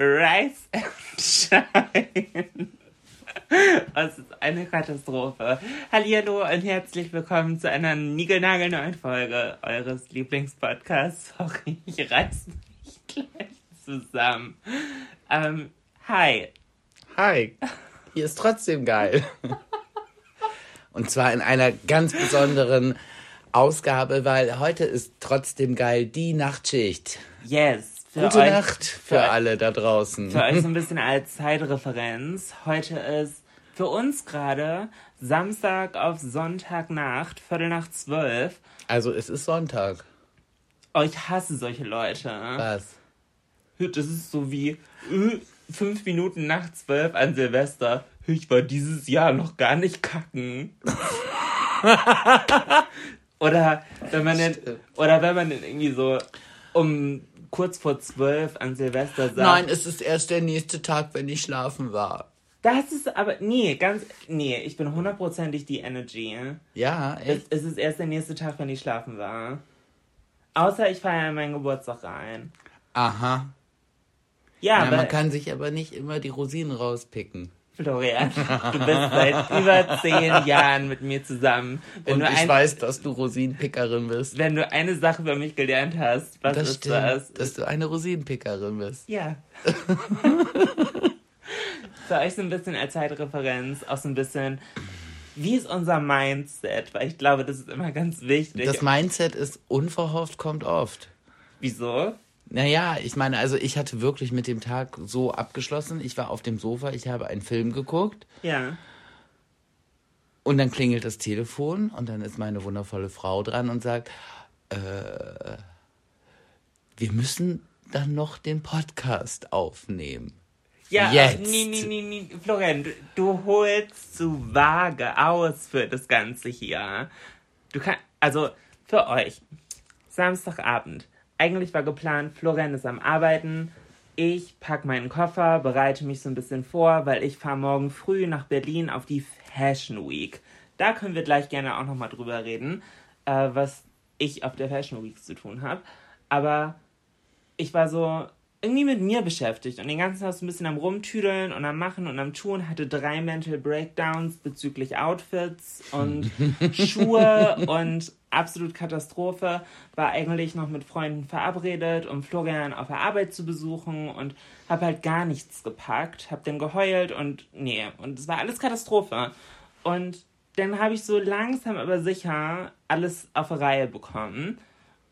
Rise and Shine. Es ist eine Katastrophe. Hallihallo und herzlich willkommen zu einer niegelnagelneuen Folge eures Lieblingspodcasts. Sorry, ich reiß mich gleich zusammen. Ähm, hi. Hi, hier ist trotzdem geil. Und zwar in einer ganz besonderen Ausgabe, weil heute ist trotzdem geil die Nachtschicht. Yes. Für Gute euch, Nacht für, für alle da draußen. Für euch so ein bisschen als Zeitreferenz. Heute ist für uns gerade Samstag auf Sonntagnacht, Viertel nach zwölf. Also es ist Sonntag. Oh, ich hasse solche Leute. Was? Das ist so wie äh, fünf Minuten nach zwölf an Silvester. Ich war dieses Jahr noch gar nicht kacken. oder wenn man dann, oder wenn man dann irgendwie so um kurz vor zwölf an Silvester sagt. Nein, es ist erst der nächste Tag, wenn ich schlafen war. Das ist aber, nee, ganz, nee, ich bin hundertprozentig die Energy. Ja, Es, echt? es ist erst der nächste Tag, wenn ich schlafen war. Außer ich feiere meinen Geburtstag rein. Aha. Ja, Ja, aber man kann sich aber nicht immer die Rosinen rauspicken. Florian, du bist seit über zehn Jahren mit mir zusammen. Wenn Und du ich ein, weiß, dass du Rosinenpickerin bist. wenn du eine Sache über mich gelernt hast, was Das ist stimmt, das? dass du eine Rosinenpickerin bist. Ja. Für euch so ein bisschen als Zeitreferenz, auch so ein bisschen, wie ist unser Mindset? Weil ich glaube, das ist immer ganz wichtig. Das Mindset ist unverhofft, kommt oft. Wieso? Naja, ich meine, also ich hatte wirklich mit dem Tag so abgeschlossen. Ich war auf dem Sofa, ich habe einen Film geguckt Ja. und dann klingelt das Telefon und dann ist meine wundervolle Frau dran und sagt, äh, wir müssen dann noch den Podcast aufnehmen. Ja, Jetzt. nee, nee, nee, nee. Florian, du, du holst zu vage aus für das Ganze hier. Du kannst, also für euch, Samstagabend. Eigentlich war geplant, Florian ist am Arbeiten. Ich pack meinen Koffer, bereite mich so ein bisschen vor, weil ich fahre morgen früh nach Berlin auf die Fashion Week. Da können wir gleich gerne auch nochmal drüber reden, äh, was ich auf der Fashion Week zu tun habe. Aber ich war so irgendwie mit mir beschäftigt und den ganzen Tag so ein bisschen am Rumtüdeln und am Machen und am Tun, hatte drei Mental Breakdowns bezüglich Outfits und Schuhe und absolut Katastrophe. War eigentlich noch mit Freunden verabredet, um Florian auf der Arbeit zu besuchen und habe halt gar nichts gepackt, habe dann geheult und nee, und es war alles Katastrophe. Und dann habe ich so langsam aber sicher alles auf die Reihe bekommen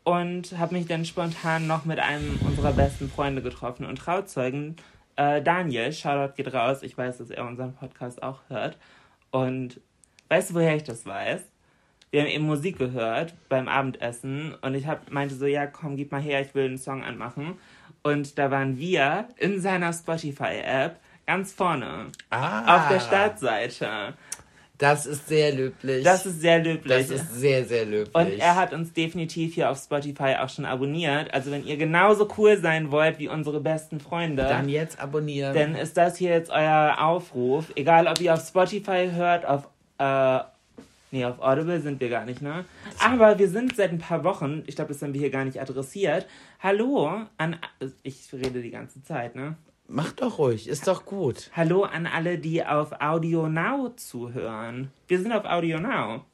und habe mich dann spontan noch mit einem unserer besten Freunde getroffen und Trauzeugen, äh, Daniel, Shoutout geht raus, ich weiß, dass er unseren Podcast auch hört. Und weißt du, woher ich das weiß? Wir haben eben Musik gehört beim Abendessen und ich hab, meinte so, ja komm, gib mal her, ich will einen Song anmachen. Und da waren wir in seiner Spotify-App ganz vorne Ah, auf der Startseite. Das ist sehr löblich. Das ist sehr löblich. das ist sehr, sehr löblich. Und er hat uns definitiv hier auf Spotify auch schon abonniert. Also wenn ihr genauso cool sein wollt wie unsere besten Freunde, Dann jetzt abonnieren. dann ist das hier jetzt euer Aufruf. Egal, ob ihr auf Spotify hört, auf äh, nee, auf Audible sind wir gar nicht, ne? Aber wir sind seit ein paar Wochen, ich glaube, das haben wir hier gar nicht adressiert. Hallo an, ich rede die ganze Zeit, ne? Mach doch ruhig, ist doch gut. Hallo an alle, die auf Audio Now zuhören. Wir sind auf Audio Now.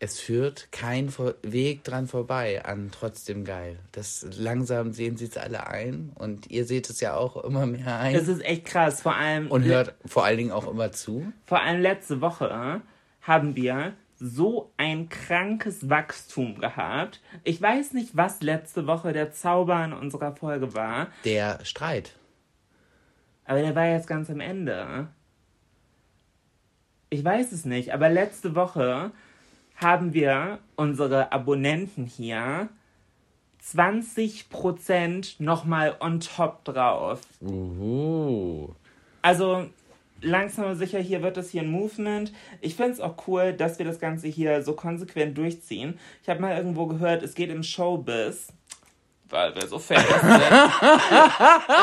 Es führt kein Weg dran vorbei an trotzdem geil. Das langsam sehen sie es alle ein und ihr seht es ja auch immer mehr ein Das ist echt krass. Vor allem, und hört vor allen Dingen auch immer zu. vor allem letzte Woche haben wir so ein krankes Wachstum gehabt. Ich weiß nicht, was letzte Woche der Zauber in unserer Folge war, Der Streit. aber der war jetzt ganz am Ende. Ich weiß es nicht, aber letzte Woche haben wir unsere Abonnenten hier 20% nochmal on top drauf. Uhu. Also langsam aber sicher, hier wird das hier ein Movement. Ich finde es auch cool, dass wir das Ganze hier so konsequent durchziehen. Ich habe mal irgendwo gehört, es geht im Showbiz. Weil wir so fans sind.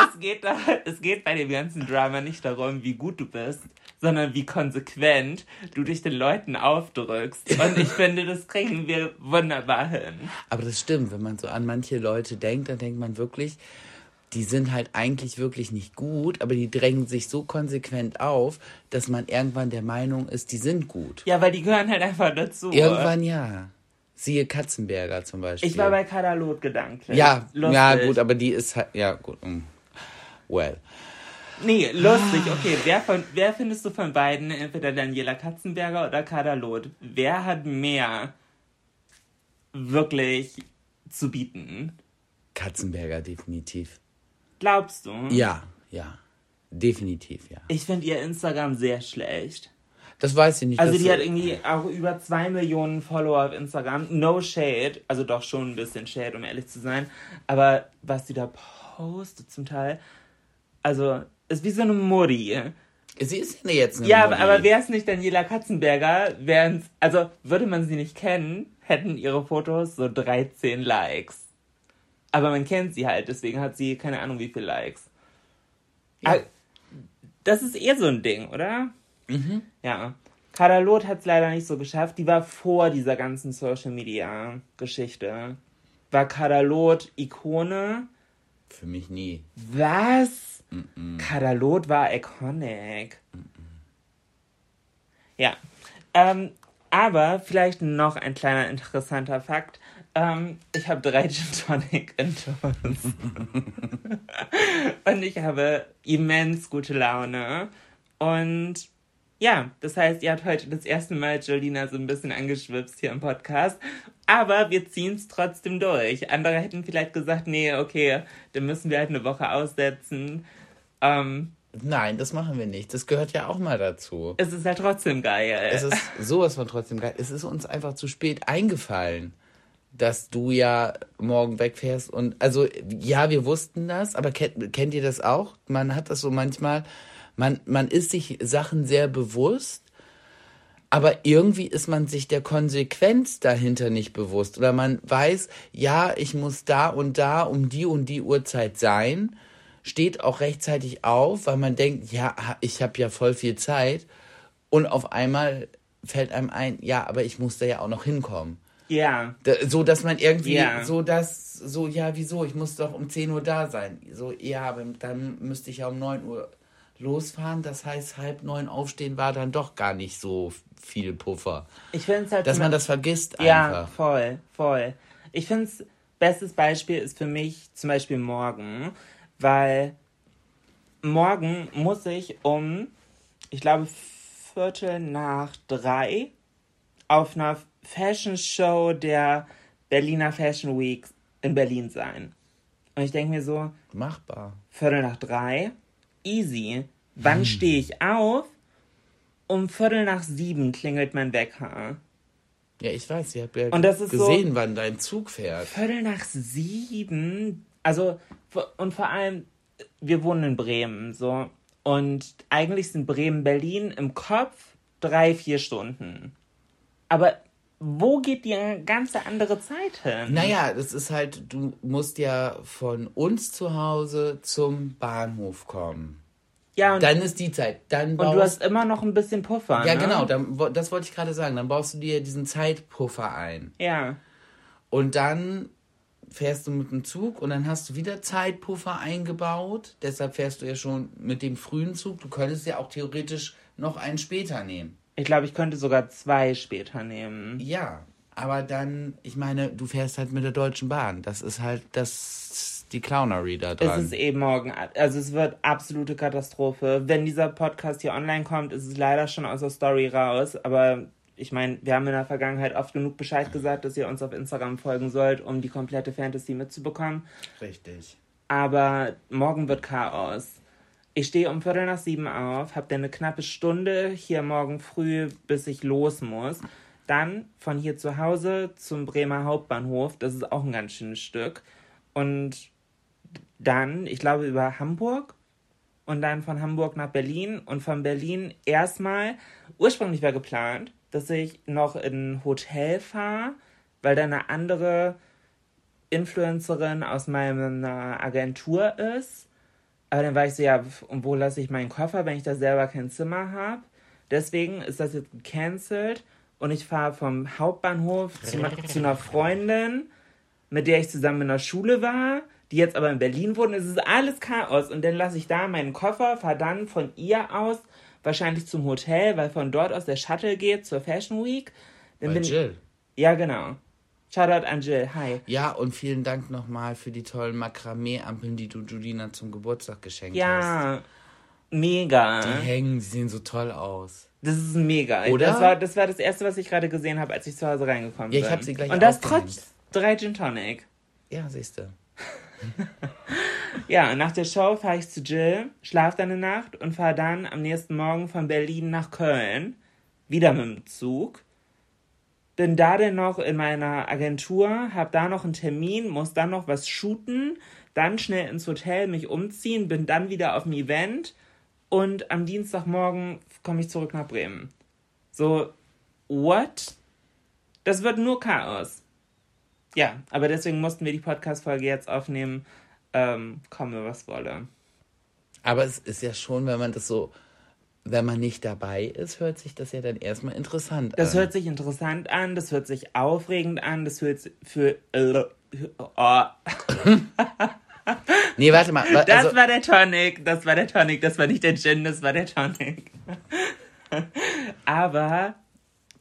es, geht da, es geht bei dem ganzen Drama nicht darum, wie gut du bist, sondern wie konsequent du dich den Leuten aufdrückst. Und ich finde, das kriegen wir wunderbar hin. Aber das stimmt, wenn man so an manche Leute denkt, dann denkt man wirklich, die sind halt eigentlich wirklich nicht gut, aber die drängen sich so konsequent auf, dass man irgendwann der Meinung ist, die sind gut. Ja, weil die gehören halt einfach dazu. Irgendwann ja. Siehe Katzenberger zum Beispiel. Ich war bei Kadalot gedanklich. ja, Lustig. ja, gut, aber die ist halt, ja, gut. mm. Well. Nee, lustig. Okay, wer, von, wer findest du von beiden, entweder Daniela Katzenberger oder Kadalot? Wer hat mehr wirklich zu bieten? Katzenberger definitiv. Glaubst du? Ja, ja. Definitiv, ja. Ich finde ihr Instagram sehr schlecht. Das weiß ich nicht. Also die hat irgendwie auch über zwei Millionen Follower auf Instagram. No shade. Also doch schon ein bisschen shade, um ehrlich zu sein. Aber was die da postet zum Teil, also ist wie so eine Mutti. Sie ist ja jetzt eine Ja, Mutti. aber, aber wäre es nicht Daniela Katzenberger, wären's, also würde man sie nicht kennen, hätten ihre Fotos so 13 Likes. Aber man kennt sie halt, deswegen hat sie keine Ahnung wie viele Likes. Ah, Das ist eher so ein Ding, oder? Mhm. Ja. Kadalot hat es leider nicht so geschafft. Die war vor dieser ganzen Social Media Geschichte. War Kadalot Ikone? Für mich nie. Was? Kadalot war iconic. Ja. Ähm, aber vielleicht noch ein kleiner interessanter Fakt. Ähm, ich habe drei Gin Tonic Intos. Und ich habe immens gute Laune. Und ja, das heißt, ihr habt heute das erste Mal Jolina so ein bisschen angeschwipst hier im Podcast. Aber wir ziehen es trotzdem durch. Andere hätten vielleicht gesagt, nee, okay, dann müssen wir halt eine Woche aussetzen. Ähm, Nein, das machen wir nicht. Das gehört ja auch mal dazu. es ist halt trotzdem geil. Es ist sowas von trotzdem geil. Es ist uns einfach zu spät eingefallen, dass du ja morgen wegfährst. Und also, ja, wir wussten das, aber kennt, kennt ihr das auch? Man hat das so manchmal, man, man ist sich Sachen sehr bewusst, aber irgendwie ist man sich der Konsequenz dahinter nicht bewusst. Oder man weiß, ja, ich muss da und da um die und die Uhrzeit sein, steht auch rechtzeitig auf, weil man denkt, ja, ich habe ja voll viel Zeit. Und auf einmal fällt einem ein, ja, aber ich muss da ja auch noch hinkommen. ja. Da, so, dass man irgendwie, Ja. so dass, so, ja, wieso, ich muss doch um 10 Uhr da sein. So, ja, aber dann müsste ich ja um 9 Uhr losfahren. Das heißt, halb neun aufstehen war dann doch gar nicht so viel Puffer. Ich finde es halt. Dass man das vergisst Ja, einfach. voll, voll. Ich finde es, bestes Beispiel ist für mich zum Beispiel morgen, weil morgen muss ich um, ich glaube, Viertel nach drei auf einer Fashion Show der Berliner Fashion Week in Berlin sein. Und ich denke mir so, Machbar. Viertel nach drei, easy. Wann Hm. stehe ich auf? Um Viertel nach sieben klingelt mein Wecker. Ja, ich weiß, ich habe ja Und das ist so- gesehen, wann dein Zug fährt. Viertel nach sieben. Also, und vor allem, wir wohnen in Bremen, so. Und eigentlich sind Bremen, Berlin im Kopf drei, vier Stunden. Aber wo geht die ganze andere Zeit hin? Naja, das ist halt, du musst ja von uns zu Hause zum Bahnhof kommen. ja, und, Dann ist die Zeit. Dann und du hast immer noch ein bisschen Puffer. Ja, ne? genau, dann, das wollte ich gerade sagen. Dann baust du dir diesen Zeitpuffer ein. Ja. Und dann fährst du mit dem Zug und dann hast du wieder Zeitpuffer eingebaut. Deshalb fährst du ja schon mit dem frühen Zug. Du könntest ja auch theoretisch noch einen später nehmen. Ich glaube, ich könnte sogar zwei später nehmen. Ja, aber dann, ich meine, du fährst halt mit der Deutschen Bahn. Das ist halt das, die Clownery da dran. Es ist eh morgen, also es wird absolute Katastrophe. Wenn dieser Podcast hier online kommt, ist es leider schon aus der Story raus, aber ich meine, wir haben in der Vergangenheit oft genug Bescheid gesagt, dass ihr uns auf Instagram folgen sollt, um die komplette Fantasy mitzubekommen. Richtig. Aber morgen wird Chaos. Ich stehe um Viertel nach sieben auf, habe dann eine knappe Stunde hier morgen früh, bis ich los muss. Dann von hier zu Hause zum Bremer Hauptbahnhof, das ist auch ein ganz schönes Stück. Und dann, ich glaube, über Hamburg und dann von Hamburg nach Berlin und von Berlin erstmal, ursprünglich war geplant, dass ich noch in ein Hotel fahre, weil da eine andere Influencerin aus meiner Agentur ist. Aber dann war ich so, ja, und wo lasse ich meinen Koffer, wenn ich da selber kein Zimmer habe? Deswegen ist das jetzt gecancelt und ich fahre vom Hauptbahnhof zu, zu einer Freundin, mit der ich zusammen in der Schule war, die jetzt aber in Berlin wohnt. Es ist alles Chaos und dann lasse ich da meinen Koffer, fahre dann von ihr aus wahrscheinlich zum Hotel, weil von dort aus der Shuttle geht zur Fashion Week. Dann Bei bin Jill. Ja, genau. Shoutout an Jill. Hi. Ja, und vielen Dank nochmal für die tollen Makramee-Ampeln, die du Julina zum Geburtstag geschenkt hast. Ja, mega. Die hängen, sie sehen so toll aus. Das ist mega. Oder? Das war das, war das Erste, was ich gerade gesehen habe, als ich zu Hause reingekommen Ja, bin. ich hab sie gleich Und das trotz drei Gin Tonic. Ja, siehst du. Ja, nach der Show fahre ich zu Jill, schlafe dann eine Nacht und fahre dann am nächsten Morgen von Berlin nach Köln. Wieder mit dem Zug. Bin da dann noch in meiner Agentur, hab da noch einen Termin, muss dann noch was shooten, dann schnell ins Hotel mich umziehen, bin dann wieder auf dem Event und am Dienstagmorgen komme ich zurück nach Bremen. So, what? Das wird nur Chaos. Ja, aber deswegen mussten wir die Podcast-Folge jetzt aufnehmen, ähm, komme was wolle. Aber es ist ja schon, wenn man das so, wenn man nicht dabei ist, hört sich das ja dann erstmal interessant Das an. hört sich interessant an, das hört sich aufregend an, das hört sich für. Äh, oh. Nee, warte mal. wa- Das Also, war der Tonic, das war der Tonic, das war nicht der Gin, das war der Tonic. Aber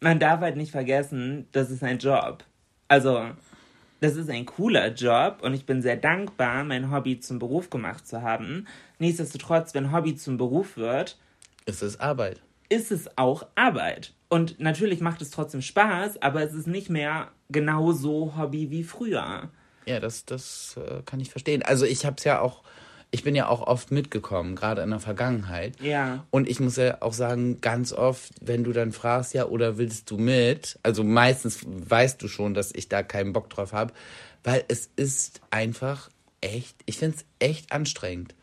man darf halt nicht vergessen, das ist ein Job. Also, das ist ein cooler Job und ich bin sehr dankbar, mein Hobby zum Beruf gemacht zu haben. Nichtsdestotrotz, wenn Hobby zum Beruf wird, es ist Arbeit. ist es auch Arbeit. Und natürlich macht es trotzdem Spaß, aber es ist nicht mehr genauso Hobby wie früher. Ja, das, das äh, kann ich verstehen. Also ich habe es ja auch, ich bin ja auch oft mitgekommen, gerade in der Vergangenheit. Ja. Und ich muss ja auch sagen, ganz oft, wenn du dann fragst, ja, oder willst du mit? Also meistens weißt du schon, dass ich da keinen Bock drauf habe, weil es ist einfach echt, ich finde es echt anstrengend.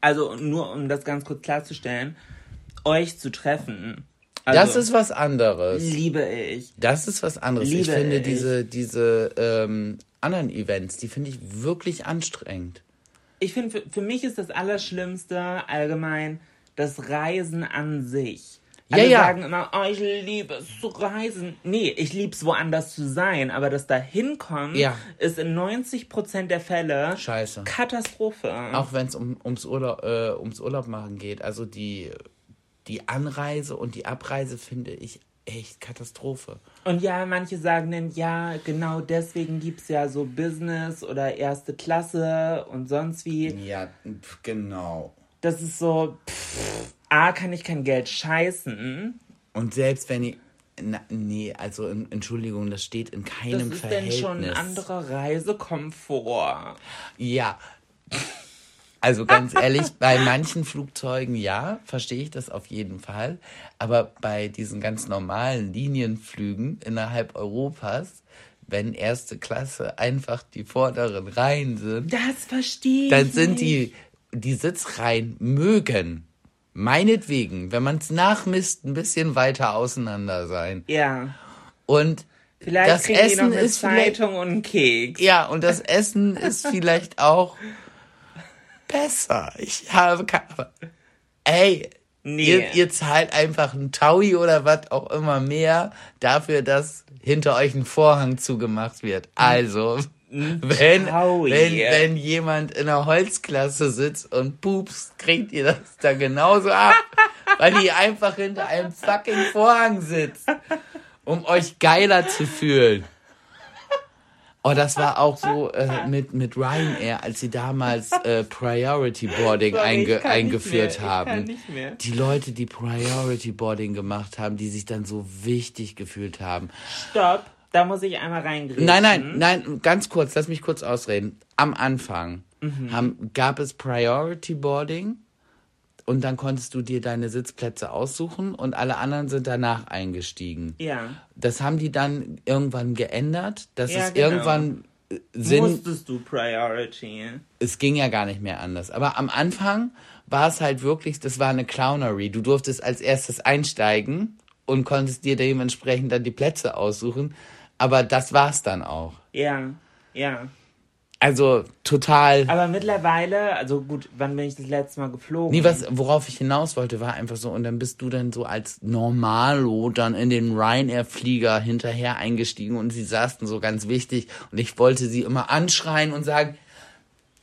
Also nur um das ganz kurz klarzustellen, euch zu treffen. Also, das ist was anderes. liebe ich. Das ist was anderes. ich Liebe finde ich. diese, diese ähm, anderen Events, die finde ich wirklich anstrengend. Ich finde, für, für mich ist das Allerschlimmste allgemein das Reisen an sich. Ja, Alle ja. sagen immer, oh, ich liebe es zu reisen. Nee, ich liebe es woanders zu sein, aber das dahinkommen Ja. ist in 90% der Fälle Scheiße. Katastrophe. Auch wenn es um, ums, Urlaub, äh, ums Urlaub machen geht. Also die, die Anreise und die Abreise finde ich echt Katastrophe. Und ja, manche sagen dann, ja, genau deswegen gibt es ja so Business oder erste Klasse und sonst wie. Ja, genau. Das ist so, pff, A, kann ich kein Geld scheißen. Und selbst wenn ich. Na, nee, also Entschuldigung, das steht in Das keinem ist denn Verhältnis. schon ein anderer Reisekomfort. Ja. Also ganz ehrlich, bei manchen Flugzeugen ja, verstehe ich das auf jeden Fall. Aber bei diesen ganz normalen Linienflügen innerhalb Europas, wenn erste Klasse einfach die vorderen Reihen sind, Das verstehe ich. dann sind die, die Sitzreihen mögen. Meinetwegen, wenn man es nachmisst, ein bisschen weiter auseinander sein. Ja. Und Vielleicht das kriegen die noch Essen eine ist Zeitung und einen Keks. ja, und das Essen ist vielleicht auch besser. Ich habe keine. Ey, Nee. ihr, ihr zahlt einfach ein Taui oder was auch immer mehr dafür, dass hinter euch ein Vorhang zugemacht wird. Also, wenn, wenn, wenn jemand in der Holzklasse sitzt und pups, kriegt ihr das da genauso ab. weil die einfach hinter einem fucking Vorhang sitzt, um euch geiler zu fühlen. Oh, das war auch so äh, mit, mit Ryanair, als sie damals äh, Priority Boarding Sorry, einge eingeführt haben. Die Leute, die Priority Boarding gemacht haben, die sich dann so wichtig gefühlt haben. Stopp, da muss ich einmal reingreifen. Nein, nein, nein, ganz kurz, lass mich kurz ausreden. Am Anfang Mhm. haben, gab es Priority Boarding und dann konntest du dir deine Sitzplätze aussuchen und alle anderen sind danach eingestiegen. Ja. Das haben die dann irgendwann geändert, dass Ja, es genau. irgendwann äh, Sinn, Musstest du Priority. es ging ja gar nicht mehr anders. Aber am Anfang war es halt wirklich, das war eine Clownery. Du durftest als erstes einsteigen und konntest dir dementsprechend dann die Plätze aussuchen. Aber das war's dann auch. Ja, ja. Also total. Aber mittlerweile, also gut, wann bin ich das letzte Mal geflogen? Nee, was, worauf ich hinaus wollte, war einfach so, und dann bist du dann so als Normalo dann in den Ryanair-Flieger hinterher eingestiegen und sie saßen so ganz wichtig und ich wollte sie immer anschreien und sagen,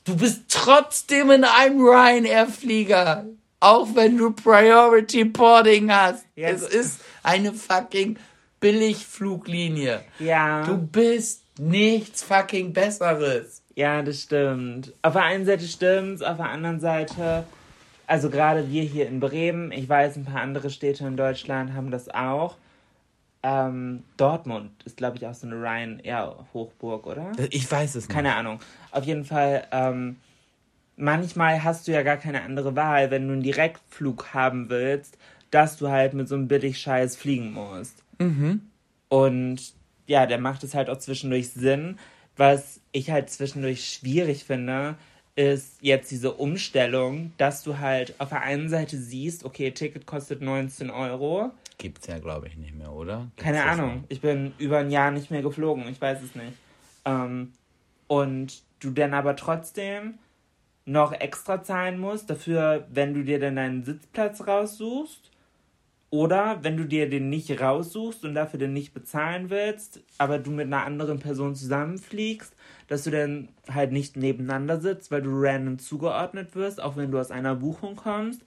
du bist trotzdem in einem Ryanair-Flieger, auch wenn du Priority Boarding hast. Ja, es ist eine fucking Billigfluglinie. Ja. Du bist nichts fucking Besseres. Ja, das stimmt. Auf der einen Seite stimmt's, auf der anderen Seite, also gerade wir hier in Bremen, ich weiß, ein paar andere Städte in Deutschland haben das auch. Ähm, Dortmund ist, glaube ich, auch so eine Ryanair-Hochburg, oder? Ich weiß es nicht. Keine Ahnung. Auf jeden Fall, ähm, manchmal hast du ja gar keine andere Wahl, wenn du einen Direktflug haben willst, dass du halt mit so einem Billig-Scheiß fliegen musst. Und ja, der macht es halt auch zwischendurch Sinn. Was ich halt zwischendurch schwierig finde, ist jetzt diese Umstellung, dass du halt auf der einen Seite siehst, okay, Ticket kostet 19 Euro. Gibt's ja, glaube ich, nicht mehr, oder? Gibt's Keine Ahnung. Ich bin über ein Jahr nicht mehr geflogen. Ich weiß es nicht. Ähm, und du dann aber trotzdem noch extra zahlen musst dafür, wenn du dir dann deinen Sitzplatz raussuchst. Oder wenn du dir den nicht raussuchst und dafür den nicht bezahlen willst, aber du mit einer anderen Person zusammenfliegst, dass du dann halt nicht nebeneinander sitzt, weil du random zugeordnet wirst, auch wenn du aus einer Buchung kommst.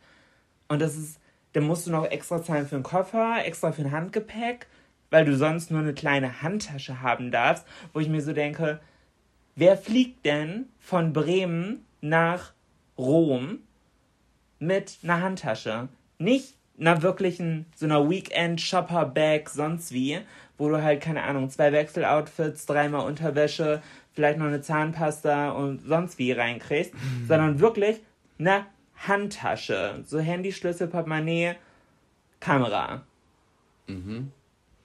Und das ist, dann musst du noch extra zahlen für einen Koffer, extra für ein Handgepäck, weil du sonst nur eine kleine Handtasche haben darfst, wo ich mir so denke, wer fliegt denn von Bremen nach Rom mit einer Handtasche? Nicht einer wirklichen, so einer Weekend-Shopper-Bag, sonst wie, wo du halt, keine Ahnung, zwei Wechseloutfits, dreimal Unterwäsche, vielleicht noch eine Zahnpasta und sonst wie reinkriegst, sondern wirklich eine Handtasche. So Handy, Schlüssel, Portemonnaie, Kamera.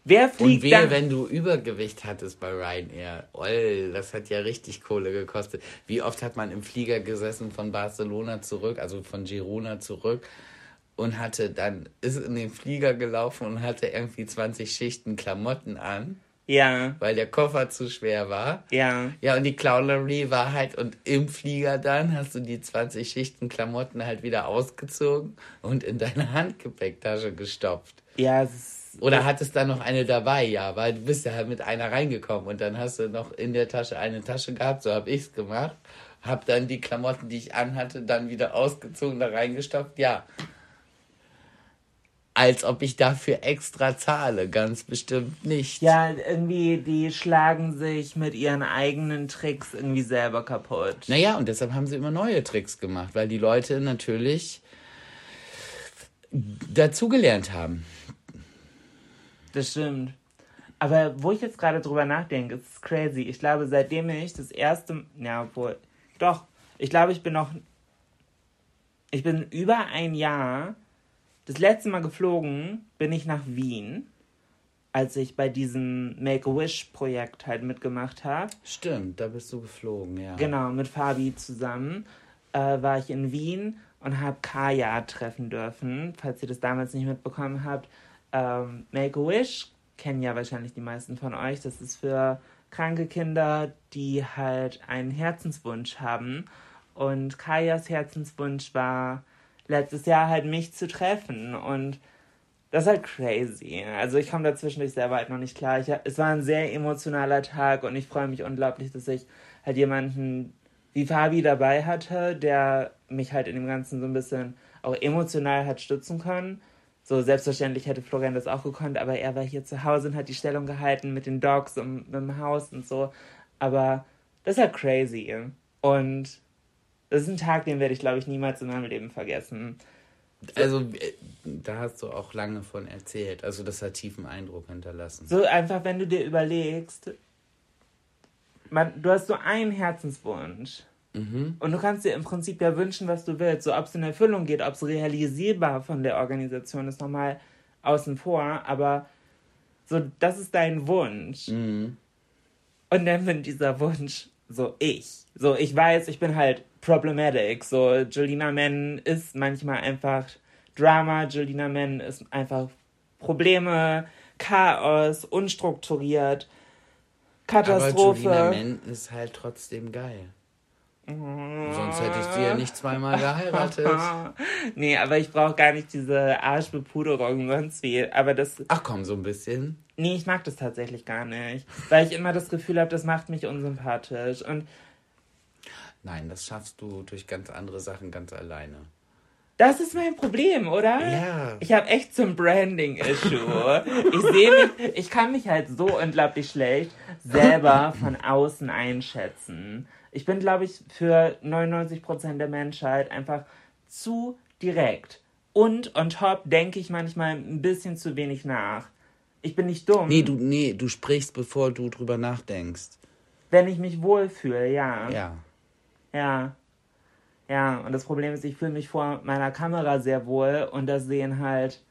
Wer Und fliegt wehe, dann? wenn du Übergewicht hattest bei Ryanair. Oll, das hat ja richtig Kohle gekostet. Wie oft hat man im Flieger gesessen von Barcelona zurück, also von Girona zurück und hatte dann, ist in den Flieger gelaufen und hatte irgendwie 20 Schichten Klamotten an, Ja, weil der Koffer zu schwer war. ja. Ja, und die Clownery war halt, und im Flieger dann hast du die 20 Schichten Klamotten halt wieder ausgezogen und in deine Handgepäcktasche gestopft. Ja, es ist, Oder hattest da noch eine dabei? Ja, weil du bist ja halt mit einer reingekommen und dann hast du noch in der Tasche eine Tasche gehabt, so habe ich's gemacht. Hab dann die Klamotten, die ich anhatte, dann wieder ausgezogen, da reingestopft. Ja. Als ob ich dafür extra zahle, ganz bestimmt nicht. ja, irgendwie, die schlagen sich mit ihren eigenen Tricks irgendwie selber kaputt. Naja, und deshalb haben sie immer neue Tricks gemacht, weil die Leute natürlich dazugelernt haben. Das stimmt. Aber wo ich jetzt gerade drüber nachdenke, ist crazy. Ich glaube, seitdem ich das erste, ja, obwohl, doch, ich glaube, ich bin noch, ich bin über ein Jahr, das letzte Mal geflogen bin ich nach Wien, als ich bei diesem Make-A-Wish-Projekt halt mitgemacht habe. Stimmt, da bist du geflogen, ja. Genau, mit Fabi zusammen äh, war ich in Wien und habe Kaya treffen dürfen. Falls ihr das damals nicht mitbekommen habt, ähm, Make-A-Wish kennen ja wahrscheinlich die meisten von euch. Das ist für kranke Kinder, die halt einen Herzenswunsch haben. Und Kajas Herzenswunsch war letztes Jahr halt mich zu treffen. Und das ist halt crazy. Also ich komme da zwischendurch selber halt noch nicht klar. Ich, es war ein sehr emotionaler Tag und ich freue mich unglaublich, dass ich halt jemanden wie Fabi dabei hatte, der mich halt in dem Ganzen so ein bisschen auch emotional hat stützen können. So, selbstverständlich hätte Florian das auch gekonnt, aber er war hier zu Hause und hat die Stellung gehalten mit den Dogs und mit dem Haus und so. Aber das ist halt crazy. Und das ist ein Tag, den werde ich, glaube ich, niemals in meinem Leben vergessen. Also, äh, da hast du auch lange von erzählt. Also, das hat tiefen Eindruck hinterlassen. So einfach, wenn du dir überlegst, man, du hast so einen Herzenswunsch. Mhm. Und du kannst dir im Prinzip ja wünschen, was du willst. So, ob es in Erfüllung geht, ob es realisierbar von der Organisation ist, nochmal außen vor. Aber so, das ist dein Wunsch. Mhm. Und dann bin dieser Wunsch so ich. So, ich weiß, ich bin halt problematic. So, Julina Men ist manchmal einfach Drama. Julina Men ist einfach Probleme, Chaos, unstrukturiert, Aber Katastrophe. Julina Men ist halt trotzdem geil. Sonst hätte ich sie ja nicht zweimal geheiratet. nee, aber ich brauche gar nicht diese Arschbepuderung sonst wie. Aber das, Ach komm, so ein bisschen. Nee, ich mag das tatsächlich gar nicht. Weil ich immer das Gefühl habe, das macht mich unsympathisch. Und Nein, das schaffst du durch ganz andere Sachen ganz alleine. das ist mein Problem, oder? Ja. Ich habe echt so ein Branding-Issue. ich sehe mich, ich kann mich halt so unglaublich schlecht selber von außen einschätzen. Ich bin, glaube ich, für 99% der Menschheit einfach zu direkt. Und on top denke ich manchmal ein bisschen zu wenig nach. Ich bin nicht dumm, Nee, du, nee, du sprichst, bevor du drüber nachdenkst. wenn ich mich wohlfühle, ja. Ja. Ja. Ja, und das Problem ist, ich fühle mich vor meiner Kamera sehr wohl und das sehen halt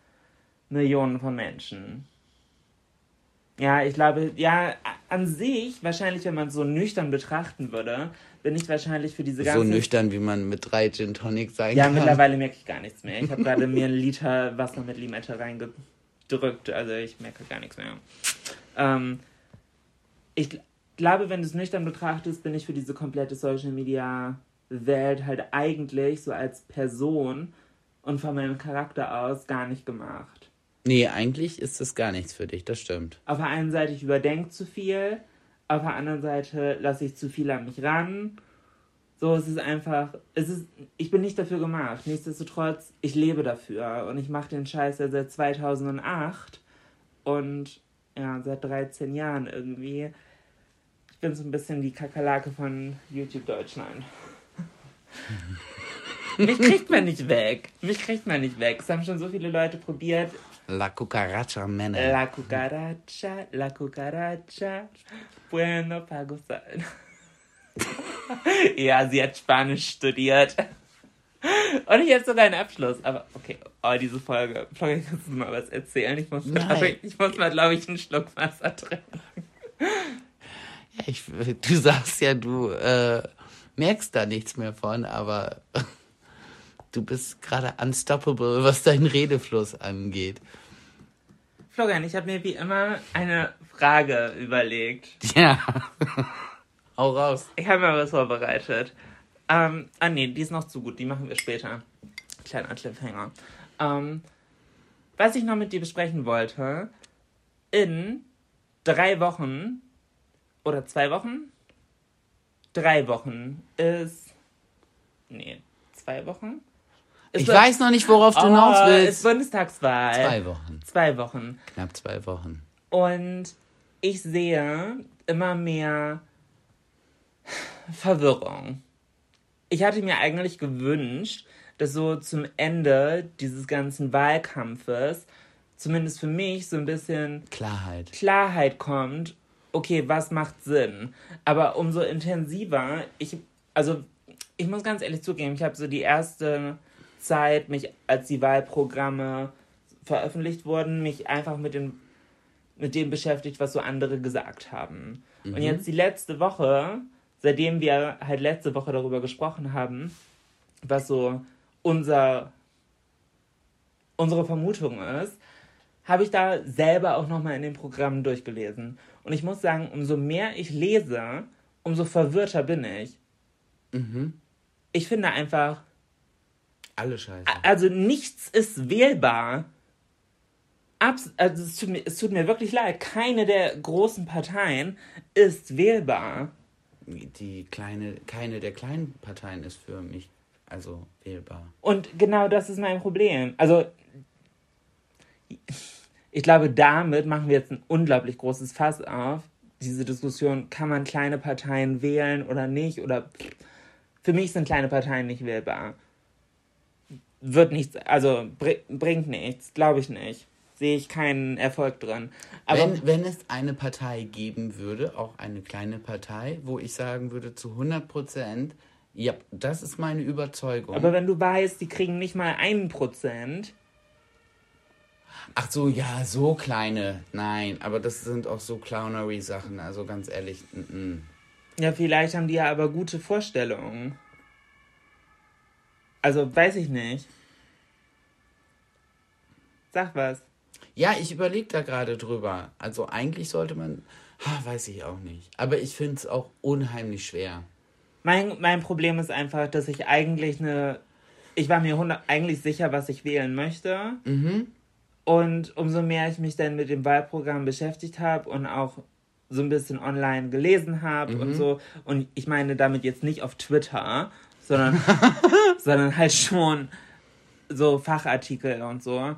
Millionen von Menschen. Ja, ich glaube, ja, an sich, wahrscheinlich, wenn man es so nüchtern betrachten würde, bin ich wahrscheinlich für diese ganze. So nüchtern, wie man mit drei Gin Tonic sein Ja, kann. mittlerweile merke ich gar nichts mehr. Ich habe gerade mir einen Liter Wasser mit Limette reingedrückt, also ich merke gar nichts mehr. Ähm, ich gl- glaube, wenn du es nüchtern betrachtest, bin ich für diese komplette Social Media Welt halt eigentlich so als Person und von meinem Charakter aus gar nicht gemacht. Nee, eigentlich ist das gar nichts für dich, das stimmt. Auf der einen Seite, ich überdenke zu viel, auf der anderen Seite lasse ich zu viel an mich ran. So, es ist einfach, es ist, ich bin nicht dafür gemacht. Nichtsdestotrotz, ich lebe dafür und ich mache den Scheiß ja seit 2008 und ja, seit 13 Jahren irgendwie. Ich bin so ein bisschen die Kakerlake von YouTube Deutschland. Mich kriegt man nicht weg. Mich kriegt man nicht weg. Es haben schon so viele Leute probiert. La Cucaracha Männer. La cucaracha, la cucaracha, bueno para gozar. ja, sie hat Spanisch studiert. Und ich habe sogar einen Abschluss. Aber okay, oh, diese Folge. Florian, kannst du mal was erzählen? Ich muss, aber ich muss mal, glaube ich, einen Schluck Wasser trinken. Ja, ich, du sagst ja, du äh, merkst da nichts mehr von, aber du bist gerade unstoppable, was deinen Redefluss angeht. Florian, ich habe mir wie immer eine Frage überlegt. Ja. Hau raus. Ich habe mal was vorbereitet. Ähm, ah nee, die ist noch zu gut, die machen wir später. Kleiner Cliffhanger. Ähm, was ich noch mit dir besprechen wollte, in drei Wochen oder zwei Wochen? Drei Wochen ist. Nee, zwei Wochen? Ist Ich weiß noch nicht, worauf du Oh, hinaus Ist willst. Bundestagswahl. Zwei Wochen. Zwei Wochen. Knapp zwei Wochen. Und ich sehe immer mehr Verwirrung. Ich hatte mir eigentlich gewünscht, dass so zum Ende dieses ganzen Wahlkampfes zumindest für mich so ein bisschen Klarheit. Klarheit kommt, okay, was macht Sinn? Aber umso intensiver, ich, also ich muss ganz ehrlich zugeben, ich habe so die erste Zeit, mich, als die Wahlprogramme veröffentlicht wurden, mich einfach mit, den, mit dem beschäftigt, was so andere gesagt haben. Und jetzt die letzte Woche, seitdem wir halt letzte Woche darüber gesprochen haben, was so unser, unsere Vermutung ist, habe ich da selber auch nochmal in den Programmen durchgelesen. Und ich muss sagen, umso mehr ich lese, umso verwirrter bin ich. Ich finde einfach, Alle Scheiße. also nichts ist wählbar. Abs also es tut, mir, es tut mir wirklich leid, keine der großen Parteien ist wählbar. Die kleine, keine der kleinen Parteien ist für mich also wählbar. Und genau das ist mein Problem. Also, ich glaube, damit machen wir jetzt ein unglaublich großes Fass auf. Diese Diskussion, kann man kleine Parteien wählen oder nicht? Oder für mich sind kleine Parteien nicht wählbar. Wird nichts, also bringt nichts, glaube ich nicht. Sehe ich keinen Erfolg drin. Aber wenn, wenn es eine Partei geben würde, auch eine kleine Partei, wo ich sagen würde zu 100 Prozent, ja, das ist meine Überzeugung. Aber wenn du weißt, die kriegen nicht mal einen Prozent. Ach so, ja, so kleine. Nein, aber das sind auch so Clownery-Sachen, also ganz ehrlich. N -n. Ja, vielleicht haben die ja aber gute Vorstellungen. Also, weiß ich nicht. Sag was. Ja, ich überlege da gerade drüber. Also, eigentlich sollte man. Ha, weiß ich auch nicht. Aber ich finde es auch unheimlich schwer. Mein, mein Problem ist einfach, dass ich eigentlich eine. Ich war mir 100, eigentlich sicher, was ich wählen möchte. Mhm. Und umso mehr ich mich dann mit dem Wahlprogramm beschäftigt habe und auch so ein bisschen online gelesen habe mhm. und so, und ich meine damit jetzt nicht auf Twitter, sondern, sondern halt schon so Fachartikel und so.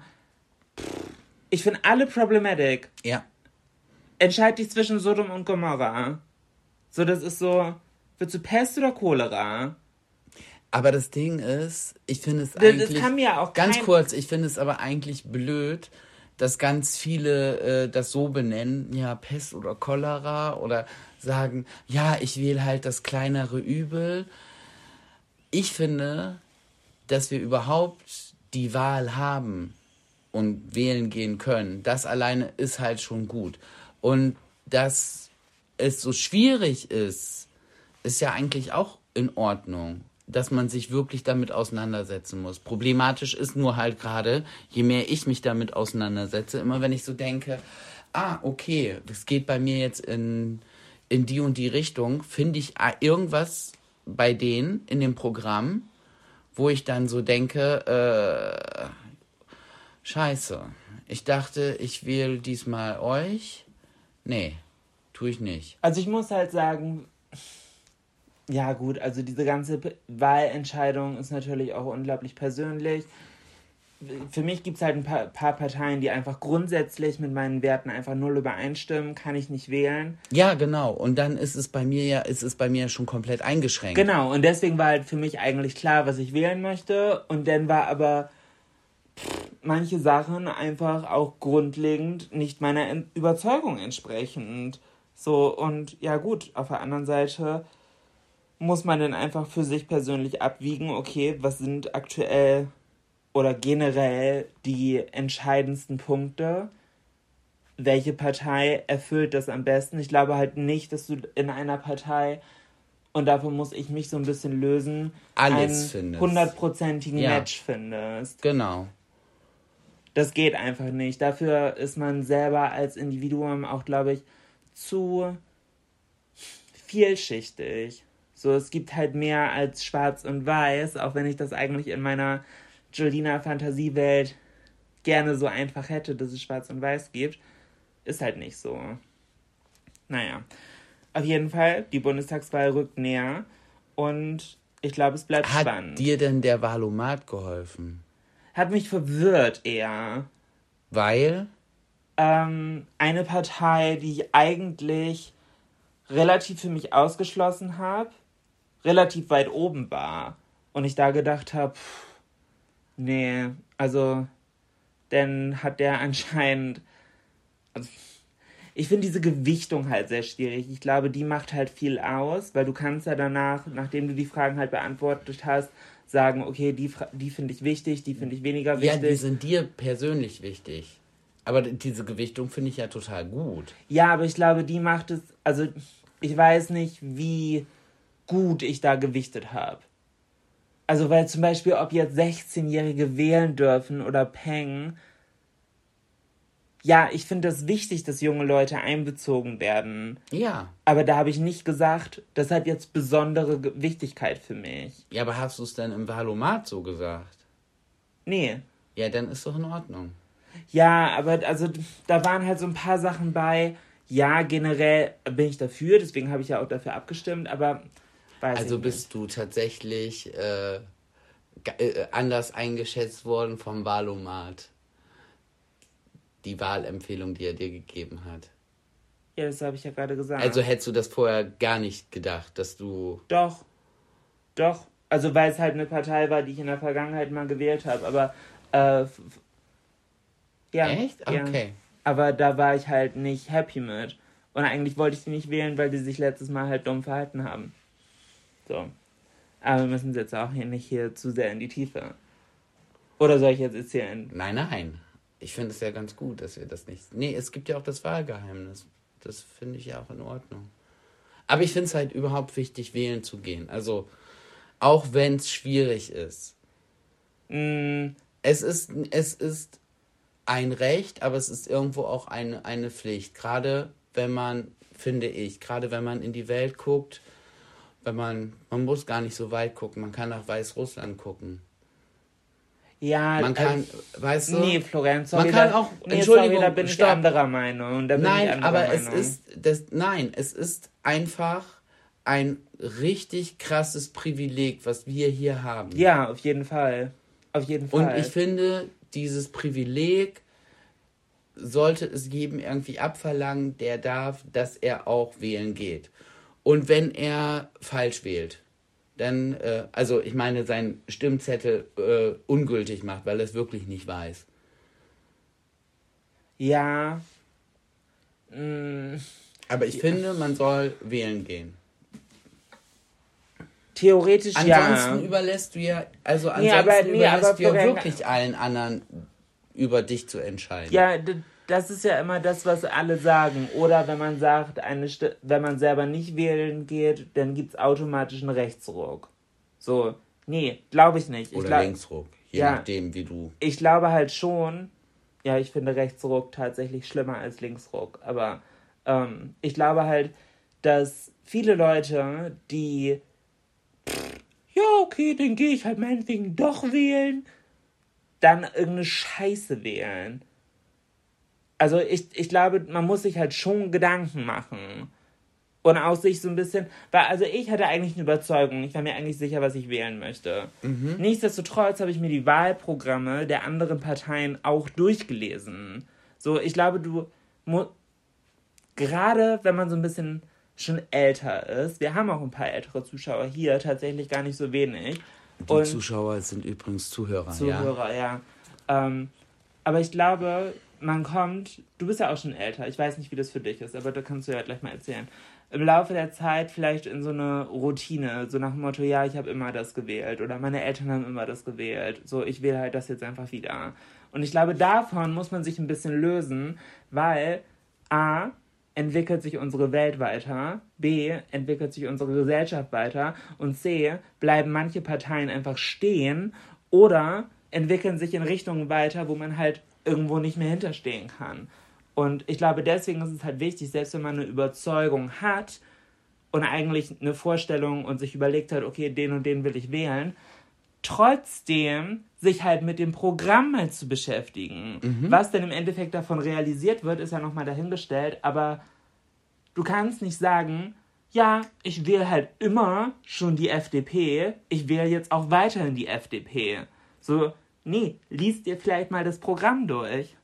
Ich finde alle problematic. Ja. Entscheid dich zwischen Sodom und Gomorra. So, das ist so, willst du Pest oder Cholera? Aber das Ding ist, ich finde es das, eigentlich. Kann mir auch Ganz kurz, ich finde es aber eigentlich blöd, dass ganz viele äh, das so benennen, ja, Pest oder Cholera oder sagen, ja, ich wähle halt das kleinere Übel. Ich finde, dass wir überhaupt die Wahl haben und wählen gehen können, das alleine ist halt schon gut. Und dass es so schwierig ist, ist ja eigentlich auch in Ordnung dass man sich wirklich damit auseinandersetzen muss. Problematisch ist nur halt gerade, je mehr ich mich damit auseinandersetze, immer wenn ich so denke, ah, okay, es geht bei mir jetzt in, in die und die Richtung, finde ich irgendwas bei denen in dem Programm, wo ich dann so denke, äh, scheiße, ich dachte, ich wähle diesmal euch. Nee, tue ich nicht. Also ich muss halt sagen, ja, gut, also diese ganze Wahlentscheidung ist natürlich auch unglaublich persönlich. Für mich gibt es halt ein paar, paar, Parteien, die einfach grundsätzlich mit meinen Werten einfach null übereinstimmen, kann ich nicht wählen. Ja, genau. Und dann ist es bei mir ja, ist es bei mir schon komplett eingeschränkt. Genau, und deswegen war halt für mich eigentlich klar, was ich wählen möchte. Und dann war aber manche Sachen einfach auch grundlegend nicht meiner Überzeugung entsprechend. So, und ja gut, auf der anderen Seite muss man dann einfach für sich persönlich abwiegen, okay, was sind aktuell oder generell die entscheidendsten Punkte? Welche Partei erfüllt das am besten? Ich glaube halt nicht, dass du in einer Partei, und davon muss ich mich so ein bisschen lösen, Alles einen hundertprozentigen ja. Match findest. Genau. Das geht einfach nicht. Dafür ist man selber als Individuum auch, glaube ich, zu vielschichtig. So, es gibt halt mehr als schwarz und weiß, auch wenn ich das eigentlich in meiner Jolina Fantasiewelt gerne so einfach hätte, dass es schwarz und weiß gibt. Ist halt nicht so. Naja. Auf jeden Fall, die Bundestagswahl rückt näher und ich glaube, es bleibt Hat spannend. Hat dir denn der Wahlomat geholfen? Hat mich verwirrt eher. Weil? Ähm, eine Partei, die ich eigentlich relativ für mich ausgeschlossen habe, relativ weit oben war. Und ich da gedacht habe, nee, also, dann hat der anscheinend. Also, ich finde diese Gewichtung halt sehr schwierig. Ich glaube, die macht halt viel aus, weil du kannst ja danach, nachdem du die Fragen halt beantwortet hast, sagen, okay, die, die finde ich wichtig, die finde ich weniger wichtig. Ja, die sind dir persönlich wichtig. Aber diese Gewichtung finde ich ja total gut. Ja, aber ich glaube, die macht es, also ich weiß nicht, wie gut ich da gewichtet habe. Also, weil zum Beispiel, ob jetzt 16-Jährige wählen dürfen oder Peng, ja, ich finde es das wichtig, dass junge Leute einbezogen werden. Ja. Aber da habe ich nicht gesagt, das hat jetzt besondere Wichtigkeit für mich. Ja, aber hast du es denn im Valomat so gesagt? Nee. Ja, dann ist doch in Ordnung. Ja, aber also da waren halt so ein paar Sachen bei. Ja, generell bin ich dafür, deswegen habe ich ja auch dafür abgestimmt, aber Weiß also bist du tatsächlich äh, äh, anders eingeschätzt worden vom Wahlomat. Die Wahlempfehlung, die er dir gegeben hat. Ja, das habe ich ja gerade gesagt. Also hättest du das vorher gar nicht gedacht, dass du. Doch. Doch. Also weil es halt eine Partei war, die ich in der Vergangenheit mal gewählt habe. Aber äh, ja. Echt? Ja. Okay. Aber da war ich halt nicht happy mit. Und eigentlich wollte ich die nicht wählen, weil die sich letztes Mal halt dumm verhalten haben. So. Aber wir müssen jetzt auch hier nicht hier zu sehr in die Tiefe. Oder soll ich jetzt erzählen? Nein, nein. Ich finde es ja ganz gut, dass wir das nicht. Nee, es gibt ja auch das Wahlgeheimnis. Das finde ich ja auch in Ordnung. Aber ich finde es halt überhaupt wichtig, wählen zu gehen. Also, auch wenn es schwierig ist. Mm, Es ist, es ist ein Recht, aber es ist irgendwo auch eine, eine Pflicht. Gerade wenn man, finde ich, gerade wenn man in die Welt guckt, wenn man, man muss gar nicht so weit gucken, man kann nach Weißrussland gucken. Ja, Man kann, äh, weißt du? Nee, Florian, sorry. Man kann da, auch- nee, Entschuldigung, sorry, da bin ich stopp. anderer Meinung. Ich Nein, anderer aber es Meinung. ist das nein, es ist einfach ein richtig krasses Privileg, was wir hier haben. Ja, auf jeden Fall. Auf jeden Fall. Und ich finde, dieses Privileg sollte es jedem irgendwie abverlangen, der darf, dass er auch wählen geht. Und wenn er falsch wählt, dann, äh, also ich meine, seinen Stimmzettel äh, ungültig macht, weil er es wirklich nicht weiß. Ja. Mm, Aber ich finde, man soll wählen gehen. theoretisch Ansonsten ja. überlässt du ja, also Nee, ansonsten aber- nee, überlässt du ja wirklich allen anderen über dich zu entscheiden. Ja, das ist ja immer das, was alle sagen. Oder wenn man sagt, eine Sti wenn man selber nicht wählen geht, dann gibt es automatisch einen Rechtsruck. So, nee, glaube ich nicht. Ich Oder glaub- Linksruck, je Ja. nachdem, wie du. Ich glaube halt schon, ja, ich finde Rechtsruck tatsächlich schlimmer als Linksruck. Aber ähm, ich glaube halt, dass viele Leute, die, ja, okay, dann gehe ich halt meinetwegen doch wählen, dann irgendeine Scheiße wählen. Also ich, ich glaube, man muss sich halt schon Gedanken machen. Und auch sich so ein bisschen, weil also ich hatte eigentlich eine Überzeugung, ich war mir eigentlich sicher, was ich wählen möchte. Nichtsdestotrotz habe ich mir die Wahlprogramme der anderen Parteien auch durchgelesen. So, ich glaube, du gerade wenn man so ein bisschen schon älter ist, wir haben auch ein paar ältere Zuschauer hier, tatsächlich gar nicht so wenig. Die Und- Zuschauer sind übrigens Zuhörer, ja. Zuhörer, ja. Ähm, aber ich glaube, man kommt, du bist ja auch schon älter, ich weiß nicht, wie das für dich ist, aber da kannst du ja gleich mal erzählen. Im Laufe der Zeit vielleicht in so eine Routine, so nach dem Motto, ja, ich habe immer das gewählt oder meine Eltern haben immer das gewählt. So, ich wähle halt das jetzt einfach wieder. Und ich glaube, davon muss man sich ein bisschen lösen, weil A, entwickelt sich unsere Welt weiter, B, entwickelt sich unsere Gesellschaft weiter und C, bleiben manche Parteien einfach stehen oder entwickeln sich in Richtungen weiter, wo man halt irgendwo nicht mehr hinterstehen kann. Und ich glaube, deswegen ist es halt wichtig, selbst wenn man eine Überzeugung hat und eigentlich eine Vorstellung und sich überlegt hat, okay, den und den will ich wählen, trotzdem sich halt mit dem Programm mal zu beschäftigen. Was denn im Endeffekt davon realisiert wird, ist ja nochmal dahingestellt, aber du kannst nicht sagen, ja, ich wähle halt immer schon die FDP, ich wähle jetzt auch weiterhin die FDP. So, nee, liest dir vielleicht mal das Programm durch.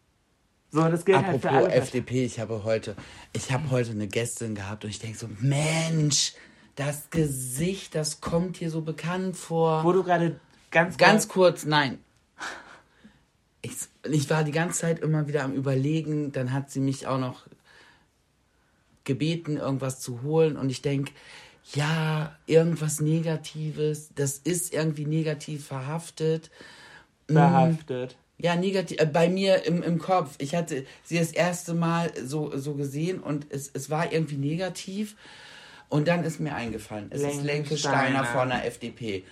So, das gilt halt für Apropos alle. FDP, ich habe heute, ich habe heute eine Gästin gehabt und ich denke so, Mensch, das Gesicht, das kommt hier so bekannt vor. Wo du gerade ganz, Ganz kurz, nein. Ich, ich war die ganze Zeit immer wieder am Überlegen, dann hat sie mich auch noch gebeten, irgendwas zu holen und ich denke, ja, irgendwas Negatives, das ist irgendwie negativ verhaftet. Behaftet. Ja, negativ, äh, bei mir im, im Kopf. Ich hatte sie das erste Mal so, so gesehen und es, es war irgendwie negativ. Und dann ist mir eingefallen, es ist Lenke Lenke Steiner. Von der FDP.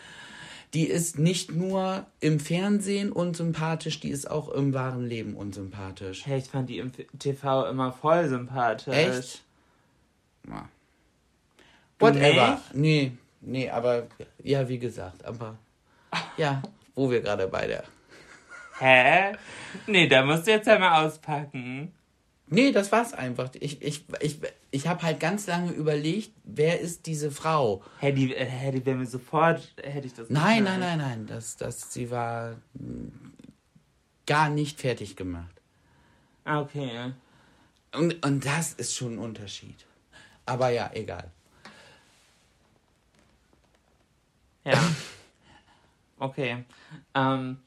Die ist nicht nur im Fernsehen unsympathisch, die ist auch im wahren Leben unsympathisch. Hey, ich fand die im TV immer voll sympathisch. Echt? Ja. Whatever. nicht? Nee, nee, aber ja, wie gesagt, aber ja, wo wir gerade bei der. Hä? Nee, da musst du jetzt einmal auspacken. Nee, das war's einfach. Ich, ich, ich, ich habe halt ganz lange überlegt, wer ist diese Frau? Hä, die, äh, hä, die wäre mir sofort, hätte ich das Nein, nein, nein, nein. Das, das, sie war mm, gar nicht fertig gemacht. Ah, okay. Und, und das ist schon ein Unterschied. Aber ja, egal. Ja. Okay. Ähm,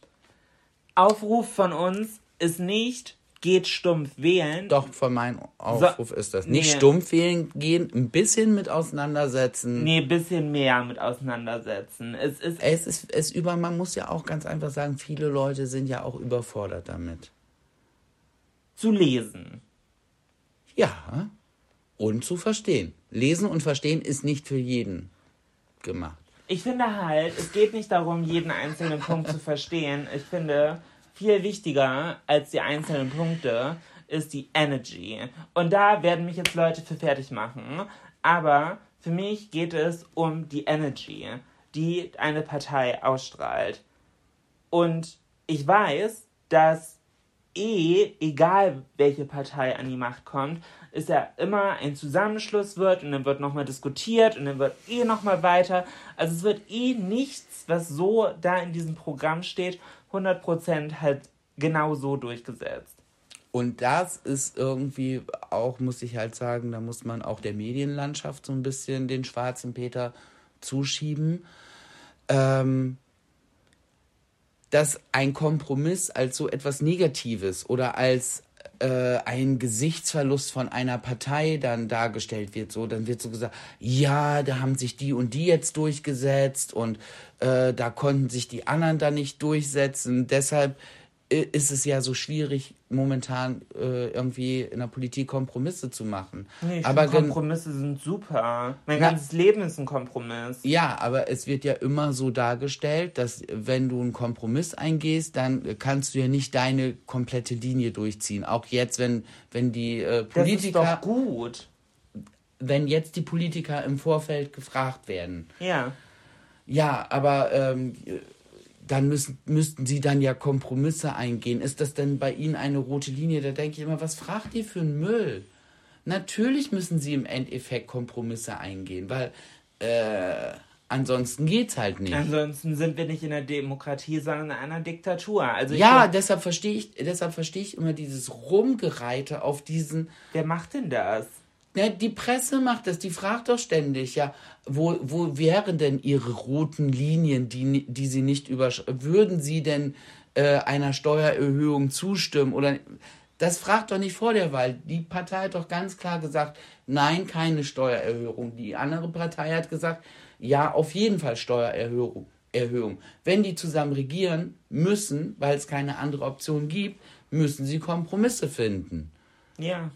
Aufruf von uns ist nicht, geht stumpf wählen. Doch, von meinem Aufruf so, ist das. Nicht nee. stumpf wählen gehen, ein bisschen mit auseinandersetzen. Nee, ein bisschen mehr mit auseinandersetzen. Es ist, es ist, es über, man muss ja auch ganz einfach sagen, viele Leute sind ja auch überfordert damit. Zu lesen. Ja. Und zu verstehen. Lesen und verstehen ist nicht für jeden gemacht. Ich finde halt, es geht nicht darum, jeden einzelnen Punkt zu verstehen. Ich finde, viel wichtiger als die einzelnen Punkte ist die Energy. Und da werden mich jetzt Leute für fertig machen. Aber für mich geht es um die Energy, die eine Partei ausstrahlt. Und ich weiß, dass eh, egal welche Partei an die Macht kommt, es ja immer ein Zusammenschluss wird und dann wird nochmal diskutiert und dann wird eh nochmal weiter. Also es wird eh nichts, was so da in diesem Programm steht, 100% halt genau so durchgesetzt. Und das ist irgendwie auch, muss ich halt sagen, da muss man auch der Medienlandschaft so ein bisschen den schwarzen Peter zuschieben. Ähm, dass ein Kompromiss als so etwas Negatives oder als äh, ein Gesichtsverlust von einer Partei dann dargestellt wird. So, dann wird so gesagt, ja, da haben sich die und die jetzt durchgesetzt und äh, da konnten sich die anderen dann nicht durchsetzen. Deshalb ist es ja so schwierig, momentan äh, irgendwie in der Politik Kompromisse zu machen. Nee, ich aber Kompromisse sind super. Mein na, ganzes Leben ist ein Kompromiss. Ja, aber es wird ja immer so dargestellt, dass wenn du einen Kompromiss eingehst, dann kannst du ja nicht deine komplette Linie durchziehen. Auch jetzt, wenn, wenn die äh, Politiker. Das ist doch gut. Wenn jetzt die Politiker im Vorfeld gefragt werden. Ja. Ja, aber ähm, dann müssen, müssten sie dann ja Kompromisse eingehen. Ist das denn bei ihnen eine rote Linie? Da denke ich immer, was fragt ihr für einen Müll? Natürlich müssen sie im Endeffekt Kompromisse eingehen, weil äh, ansonsten geht's halt nicht. Ansonsten sind wir nicht in einer Demokratie, sondern in einer Diktatur. Also ja, deshalb verstehe ich, deshalb verstehe ich immer dieses Rumgereite auf diesen. Wer macht denn das? Ne, die Presse macht das, die fragt doch ständig, ja, wo, wo wären denn ihre roten Linien, die, die sie nicht überschreiten? Würden sie denn äh, einer Steuererhöhung zustimmen? Oder das fragt doch nicht vor der Wahl. Die Partei hat doch ganz klar gesagt, nein, keine Steuererhöhung. Die andere Partei hat gesagt, ja, auf jeden Fall Steuererhöhung. Erhöhung. Wenn die zusammen regieren müssen, weil es keine andere Option gibt, müssen sie Kompromisse finden. Ja.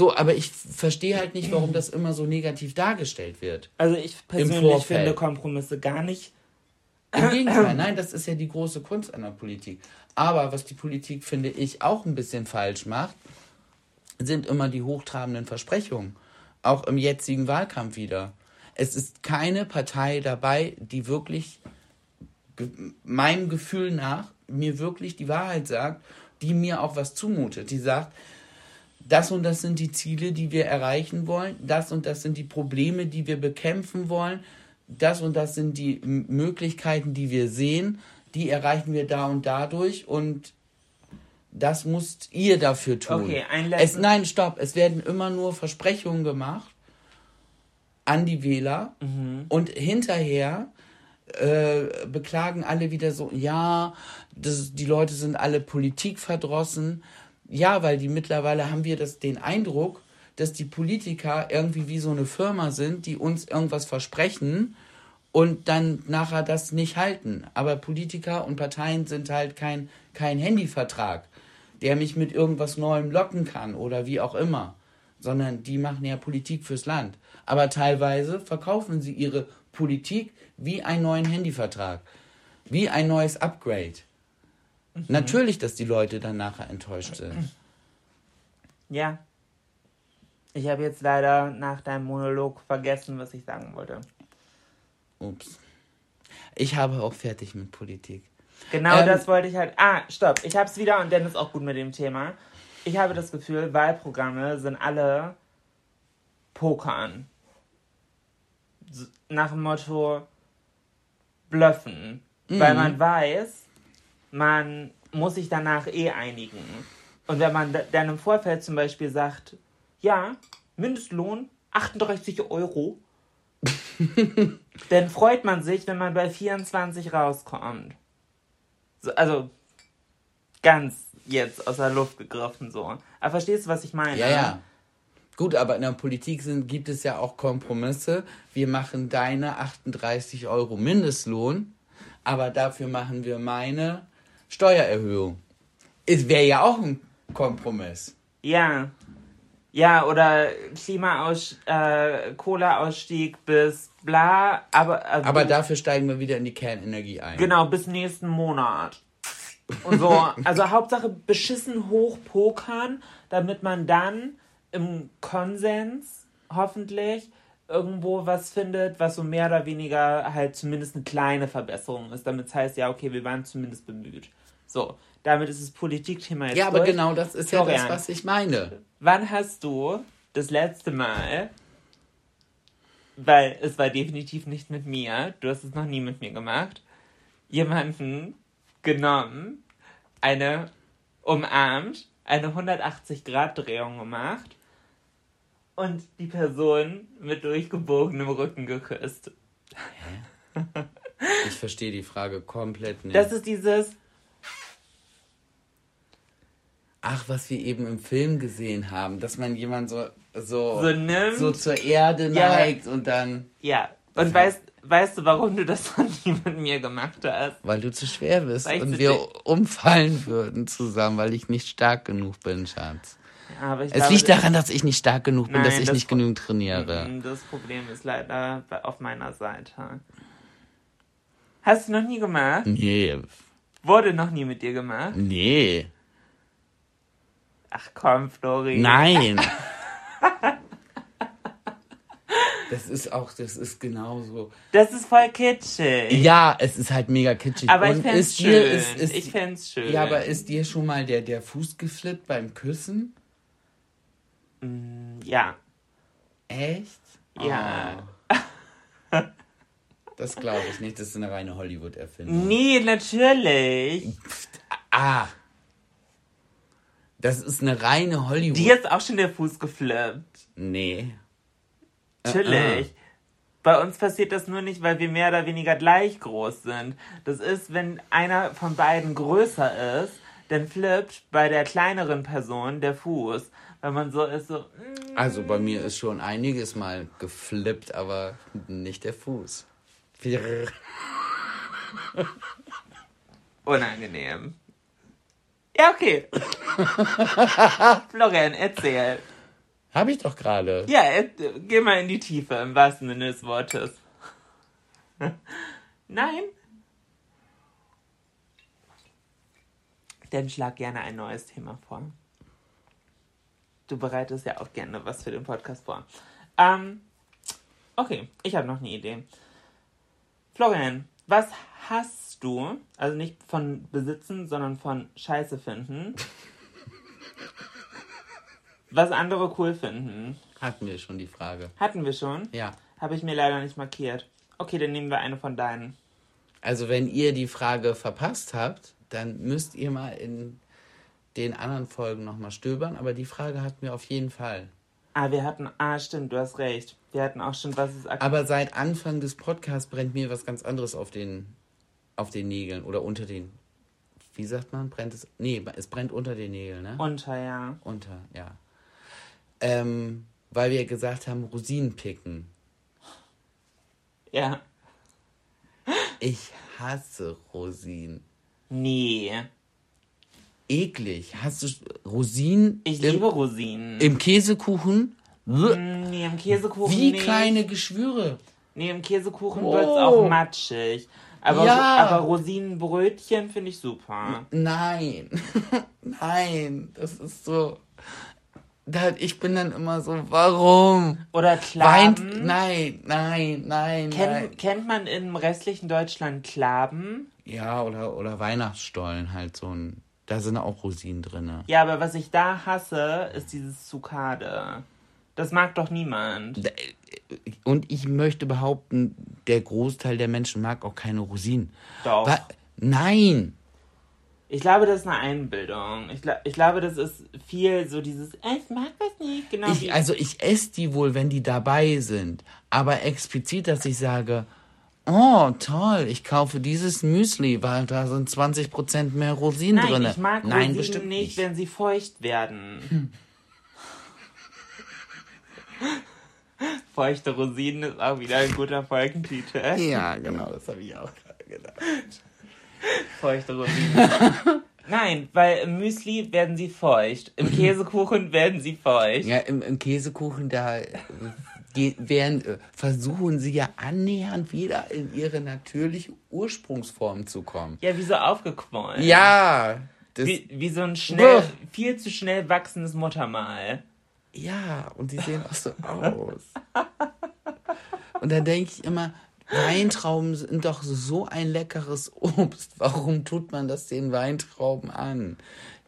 So, aber ich verstehe halt nicht, warum das immer so negativ dargestellt wird. Also ich persönlich finde Kompromisse gar nicht. Im Gegenteil, nein, das ist ja die große Kunst einer Politik. Aber was die Politik, finde ich, auch ein bisschen falsch macht, sind immer die hochtrabenden Versprechungen. Auch im jetzigen Wahlkampf wieder. Es ist keine Partei dabei, die wirklich meinem Gefühl nach mir wirklich die Wahrheit sagt, die mir auch was zumutet. Die sagt, das und das sind die Ziele, die wir erreichen wollen, das und das sind die Probleme, die wir bekämpfen wollen, das und das sind die Möglichkeiten, die wir sehen, die erreichen wir da und dadurch. Und das müsst ihr dafür tun. Okay, ein es, Nein, stopp, es werden immer nur Versprechungen gemacht an die Wähler. Mhm. und hinterher äh, beklagen alle wieder so, ja, das, die Leute sind alle politikverdrossen ja, weil die mittlerweile haben wir das, den Eindruck, dass die Politiker irgendwie wie so eine Firma sind, die uns irgendwas versprechen und dann nachher das nicht halten. Aber Politiker und Parteien sind halt kein, kein Handyvertrag, der mich mit irgendwas Neuem locken kann oder wie auch immer, sondern die machen ja Politik fürs Land. Aber teilweise verkaufen sie ihre Politik wie einen neuen Handyvertrag, wie ein neues Upgrade. Mhm. Natürlich, dass die Leute dann nachher enttäuscht sind. Ja. Ich habe jetzt leider nach deinem Monolog vergessen, was ich sagen wollte. Ups. Ich habe auch fertig mit Politik. Genau ähm, das wollte ich halt. Ah, stopp. Ich habe es wieder und Dennis auch gut mit dem Thema. Ich habe das Gefühl, Wahlprogramme sind alle Pokern. Nach dem Motto Bluffen. Mhm. Weil man weiß, man muss sich danach eh einigen. Und wenn man da- dann im Vorfeld zum Beispiel sagt, ja, Mindestlohn 38 Euro, dann freut man sich, wenn man bei 24 rauskommt. So, also ganz jetzt aus der Luft gegriffen so. Aber verstehst du, was ich meine? Ja, ja. Gut, aber in der Politik sind, gibt es ja auch Kompromisse. Wir machen deine 38 Euro Mindestlohn, aber dafür machen wir meine Steuererhöhung. Es wäre ja auch ein Kompromiss. Ja. Ja, oder Klimaaus äh, Kohleausstieg bis bla, aber also, Aber dafür steigen wir wieder in die Kernenergie ein. genau bis nächsten Monat. Und so, also Hauptsache beschissen hochpokern, damit man dann im Konsens hoffentlich irgendwo was findet, was so mehr oder weniger halt zumindest eine kleine Verbesserung ist, damit es heißt, ja, okay, wir waren zumindest bemüht. So, damit ist das Politikthema jetzt Ja, aber durch. genau das ist ja das, Florian. was ich meine. Wann hast du das letzte Mal, weil es war definitiv nicht mit mir, du hast es noch nie mit mir gemacht, jemanden genommen, eine umarmt, eine 180-Grad-Drehung gemacht und die Person mit durchgebogenem Rücken geküsst? Ich verstehe die Frage komplett nicht. Das ist dieses, Ach, was wir eben im Film gesehen haben, dass man jemand so so, So nimmt. so zur Erde Ja. neigt und dann, ja. Und weißt, weißt du, warum du das noch nie mit mir gemacht hast? weil du zu schwer bist ich und wir umfallen würden zusammen, weil ich nicht stark genug bin, Schatz. Aber ich Es glaube, liegt daran, dass ich nicht stark genug bin, Nein, dass ich das- nicht genug trainiere. Mm, Das Problem ist leider auf meiner Seite. Hast du noch nie gemacht? Nee, Wurde noch nie mit dir gemacht? nee, Ach komm, Flori. nein. Das ist auch, das ist genauso. Das ist voll kitschig. Ja, es ist halt mega kitschig. Aber ich fänd's ist schön. dir, ist, ist, ich fänd's schön. Ja, aber ist dir schon mal der, der Fuß geflippt beim Küssen? Ja. Echt? Ja. Oh. Das glaube ich nicht, das ist eine reine Hollywood-Erfindung. Nee, natürlich. Ah. Das ist eine reine Hollywood. Dir ist auch schon der Fuß geflippt. Nee. Natürlich. Bei uns passiert das nur nicht, weil wir mehr oder weniger gleich groß sind. Das ist, wenn einer von beiden größer ist, dann flippt bei der kleineren Person der Fuß. Weil man so ist, so, mm, Also bei mir ist schon einiges mal geflippt, aber nicht der Fuß. unangenehm. Ja, okay. Florian, erzähl. Hab ich doch gerade. Ja, er, geh mal in die Tiefe, im wahrsten Sinne des Wortes. Nein? Dann schlag gerne ein neues Thema vor. Du bereitest ja auch gerne was für den Podcast vor. Ähm, okay, ich habe noch eine Idee. Florian, was hast du, also nicht von besitzen, sondern von Scheiße finden, was andere cool finden? Hatten wir schon die Frage. Hatten wir schon? Ja. Habe ich mir leider nicht markiert. Okay, dann nehmen wir eine von deinen. Also wenn ihr die Frage verpasst habt, dann müsst ihr mal in den anderen Folgen nochmal stöbern, aber die Frage hatten wir auf jeden Fall. Ah, wir hatten. Ah, stimmt, du hast recht. Wir hatten auch schon, was ist aktuell. Aber seit Anfang des Podcasts brennt mir was ganz anderes auf den, auf den Nägeln oder unter den. Wie sagt man? Brennt es? Nee, es brennt unter den Nägeln, ne? Unter, ja. Unter, ja. Ähm, weil wir gesagt haben, Rosinen picken. Ja. Ich hasse Rosinen. Nee. Eklig. Hast du Rosinen Ich im, liebe Rosinen. im Käsekuchen? Bäh. nee, im Käsekuchen. Wie nicht. kleine Geschwüre. Nee, im Käsekuchen Oh. wird's auch matschig. Aber, Ja. aber Rosinenbrötchen finde ich super. Nein. Nein. Das ist so. Ich bin dann immer so, warum? Oder Weint. Klaben. Nein, nein, nein, Kennt, nein. kennt man im restlichen Deutschland Klaben? Ja, oder, oder Weihnachtsstollen halt so ein. Da sind auch Rosinen drin. Ja, aber was ich da hasse, ist dieses Zucade. Das mag doch niemand. Und ich möchte behaupten, der Großteil der Menschen mag auch keine Rosinen. Doch. Wa- Nein. Ich glaube, das ist eine Einbildung. Ich, ich glaube, das ist viel so dieses, "Äh, ich mag das nicht. Genau Ich, also ich esse die wohl, wenn die dabei sind. Aber explizit, dass ich sage, oh toll, ich kaufe dieses Müsli, weil da sind 20% mehr Rosinen Nein, drin. ich mag Nein, Rosinen bestimmt nicht, nicht. wenn sie feucht werden. Feuchte Rosinen ist auch wieder ein guter Folgentitel. Ja, genau, das habe ich auch gerade gedacht. Feuchte Rosinen. Nein, weil im Müsli werden sie feucht. Im Käsekuchen werden sie feucht. Ja, im, im Käsekuchen, da werden, äh, versuchen sie ja annähernd wieder in ihre natürliche Ursprungsform zu kommen. Ja, wie so aufgequollen. Ja, Wie, wie so ein schnell, Buh. viel zu schnell wachsendes Muttermal. ja, und die sehen auch so aus. Und da denke ich immer, Weintrauben sind doch so ein leckeres Obst. Warum tut man das den Weintrauben an?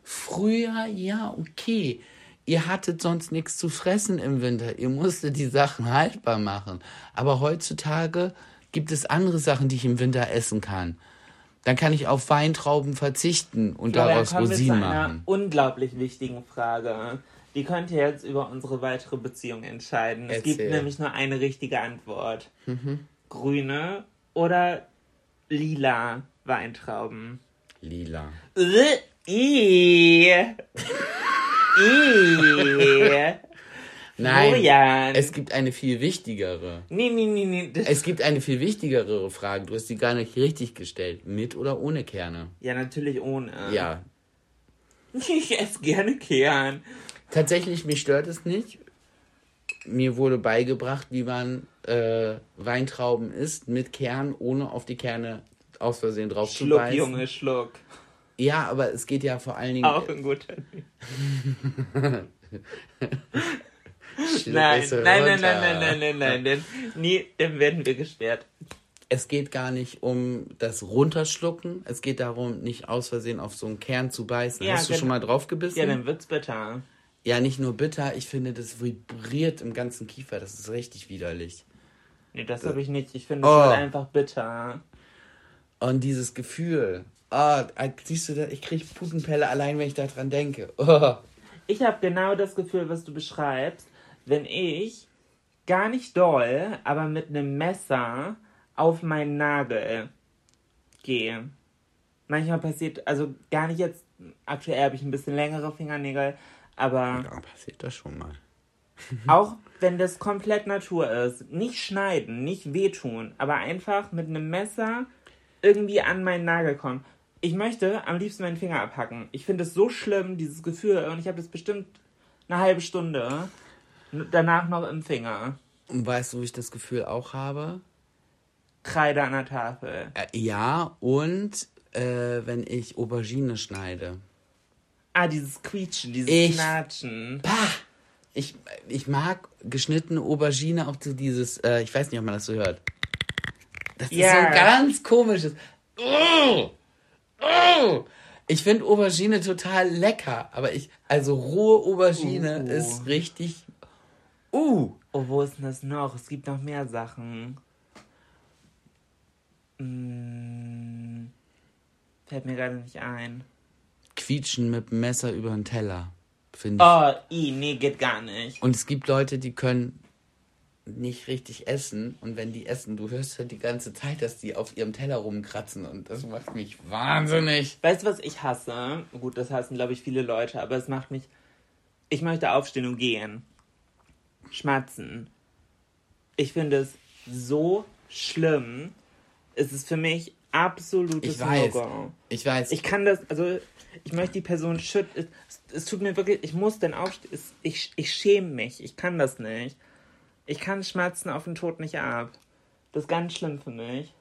Früher, ja, okay. Ihr hattet sonst nichts zu fressen im Winter. Ihr musstet die Sachen haltbar machen. Aber heutzutage gibt es andere Sachen, die ich im Winter essen kann. Dann kann ich auf Weintrauben verzichten und Florian, daraus Rosinen einer machen. unglaublich wichtigen Frage. Die könnte jetzt über unsere weitere Beziehung entscheiden. Es gibt Erzähl. Mhm. nämlich nur eine richtige Antwort. Grüne oder lila Weintrauben. Lila. Nein, Florian. es gibt eine viel wichtigere. Nee, nee, nee, nee. Es gibt eine viel wichtigere Frage. Du hast die gar nicht richtig gestellt. Mit oder ohne Kerne? ja, natürlich ohne. Ja. Ich esse gerne Kern. Tatsächlich, mich stört es nicht. Mir wurde beigebracht, wie man äh, Weintrauben isst mit Kern, ohne auf die Kerne aus Versehen drauf zu Schluck, beißen. Junge, Schluck. Ja, aber es geht ja vor allen Dingen. Auch ein guter. Nein, nein, nein, runter. nein, nein, nein, nein, nein, nein. Nee, dann werden wir gesperrt. Es geht gar nicht um das Runterschlucken. Es geht darum, nicht aus Versehen auf so einen Kern zu beißen. Ja, Hast du genau. schon mal drauf gebissen? Ja, dann wird's bitter. Ja, nicht nur bitter, ich finde, das vibriert im ganzen Kiefer. Das ist richtig widerlich. Nee, das habe ich nicht. Ich finde es Oh. einfach bitter. Und dieses Gefühl. Ah, siehst du, ich krieg Putenpelle allein, wenn ich daran denke. Oh. Ich habe genau das Gefühl, was du beschreibst, wenn ich gar nicht doll, aber mit einem Messer auf meinen Nagel gehe. Manchmal passiert, also gar nicht jetzt, aktuell habe ich ein bisschen längere Fingernägel, aber Ja, passiert das schon mal. auch wenn das komplett Natur ist, nicht schneiden, nicht wehtun, aber einfach mit einem Messer irgendwie an meinen Nagel kommen. Ich möchte am liebsten meinen Finger abhacken. Ich finde es so schlimm, dieses Gefühl, und ich habe das bestimmt eine halbe Stunde danach noch im Finger. Und weißt du, wo ich das Gefühl auch habe? Kreide an der Tafel. Äh, ja, und äh, wenn ich Aubergine schneide. Ah, dieses Quietschen, dieses Ich- Knatschen. Pah! Ich, ich mag geschnittene Aubergine auch so dieses, äh, ich weiß nicht, ob man das so hört. Das ist so ein ganz komisches. Oh! Oh! Ich finde Aubergine total lecker, aber ich, also rohe Aubergine Uh. ist richtig. Uh! Oh, wo ist denn das noch? Es gibt noch mehr Sachen. Hm, fällt mir gerade nicht ein. Quietschen mit dem Messer über den Teller. Finde ich. Oh, i, nee, geht gar nicht. Und es gibt Leute, die können nicht richtig essen. Und wenn die essen, du hörst halt die ganze Zeit, dass die auf ihrem Teller rumkratzen. Und das macht mich wahnsinnig. Weißt du, was ich hasse? Gut, das hassen, glaube ich, viele Leute, aber es macht mich. Ich möchte aufstehen und gehen. Schmatzen. Ich finde es so schlimm. Es ist für mich absolutes Ich weiß. No-Go. Ich weiß. Ich kann das, also ich möchte die Person schütteln. Es, es tut mir wirklich, ich muss dann aufstehen. Es, ich, ich schäme mich. Ich kann das nicht. Ich kann Schmerzen auf den Tod nicht ab. Das ist ganz schlimm für mich.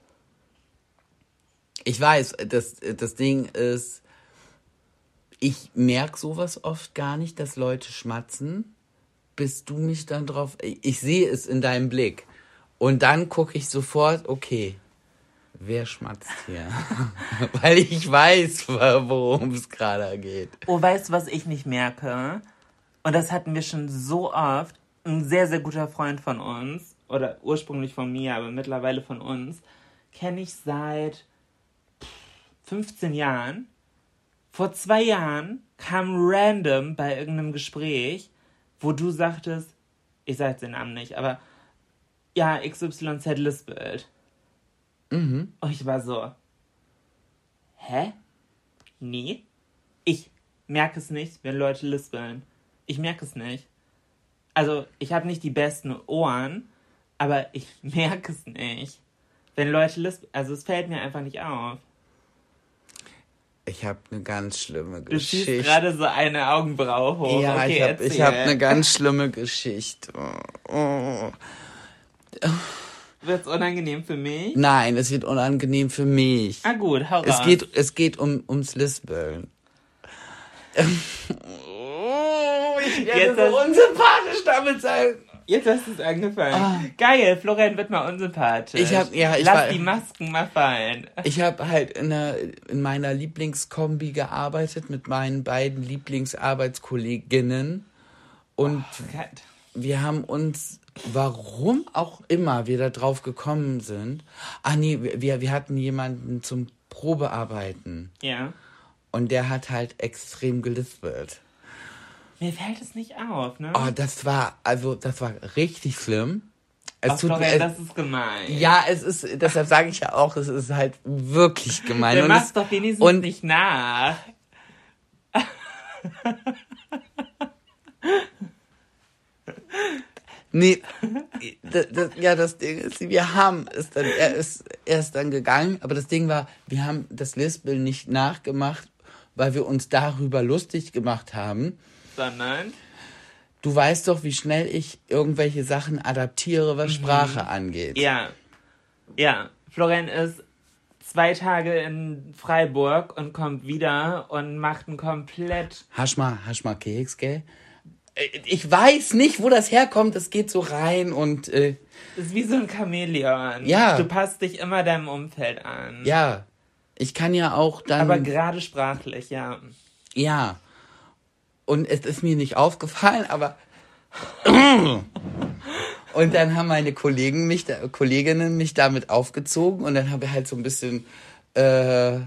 Ich weiß, das, das Ding ist, ich merke sowas oft gar nicht, dass Leute schmatzen, bis du mich dann drauf. Ich sehe es in deinem Blick. Und dann gucke ich sofort, okay, wer schmatzt hier? Weil ich weiß, worum es gerade geht. Oh, weißt du, was ich nicht merke? Und das hatten wir schon so oft. Ein sehr, sehr guter Freund von uns, oder ursprünglich von mir, aber mittlerweile von uns, kenne ich seit 15 Jahren. Vor zwei Jahren kam random bei irgendeinem Gespräch, wo du sagtest, ich sag jetzt den Namen nicht, aber ja, XYZ lispelt. Mhm. Und ich war so, hä? Nee. Ich merke es nicht, wenn Leute lispeln. Ich merke es nicht. Also, ich habe nicht die besten Ohren, aber ich merke es nicht. Wenn Leute lispeln, also es fällt mir einfach nicht auf. Ich habe eine ganz schlimme Du schießt gerade so eine Augenbraue hoch. Ja, okay, ich habe hab eine ganz schlimme Geschichte. Oh, oh. Wird's unangenehm für mich? Nein, es wird unangenehm für mich. Ah gut, hau raus. Es geht, es geht um, ums Lispeln. Oh, ich werde Jetzt so hast- unsympathisch damit sein. Jetzt hast du es angefangen. Geil, Florian wird mal unsympathisch. Ah. Ich hab- ja, ich Lass war- die Masken mal fallen. Ich habe halt in, einer, in meiner Lieblingskombi gearbeitet mit meinen beiden Lieblingsarbeitskolleginnen. Und Gott. wir haben uns, warum auch immer wir da drauf gekommen sind, ah nee, wir, wir hatten jemanden zum Probearbeiten. Ja. Und der hat halt extrem gelispelt. Mir fällt es nicht auf, ne? Oh, das war, also, das war richtig schlimm. Es Ach, tut Florian, das ist gemein. ja, es ist, deshalb sage ich ja auch, es ist halt wirklich gemein. Macht es- doch wenigstens und- nicht nach. Nee, das, das, ja, das Ding ist, wir haben es dann, er ist, er ist dann gegangen, aber das Ding war, wir haben das Lispeln nicht nachgemacht, weil wir uns darüber lustig gemacht haben. Sondern, Du weißt doch, wie schnell ich irgendwelche Sachen adaptiere, was Sprache angeht. Mhm. ja. Ja. Florian ist zwei Tage in Freiburg und kommt wieder und macht ein komplett. Hast mal, hast mal Keks, gell? Äh, Ich weiß nicht, wo das herkommt. Es geht so rein und äh, Das ist wie so ein Chamäleon. Ja. Du passt dich immer deinem Umfeld an. ja, ich kann ja auch dann. Aber gerade sprachlich, ja. Ja. Und es ist mir nicht aufgefallen, aber. Und dann haben meine Kollegen mich, Kolleginnen mich damit aufgezogen und dann haben wir halt so ein bisschen äh,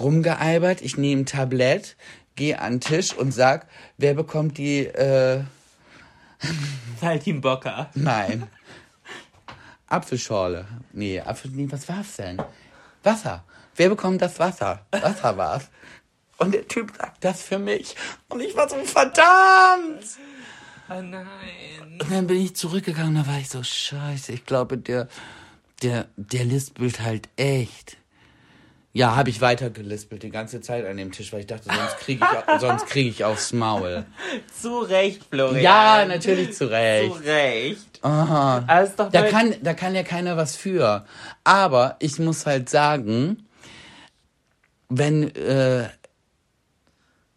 rumgealbert. Ich nehme ein Tablett, gehe an den Tisch und sag, wer bekommt die, äh, Bocker. nein, Apfelschorle. Nee, Apfel, nee, was war's denn? Wasser. Wer bekommt das Wasser? Wasser war's. Und der Typ sagt das für mich. Und ich war so, verdammt! Oh nein. Und dann bin ich zurückgegangen, da war ich so, scheiße, ich glaube, der, der, der lispelt halt echt. Ja, habe ich weiter gelispelt die ganze Zeit an dem Tisch, weil ich dachte, sonst kriege ich, sonst krieg ich aufs Maul. Zu Recht, Florian. Ja, natürlich zu Zu Recht. Recht. Aha. Ist doch Da kann, da kann ja keiner was für. Aber ich muss halt sagen, wenn äh,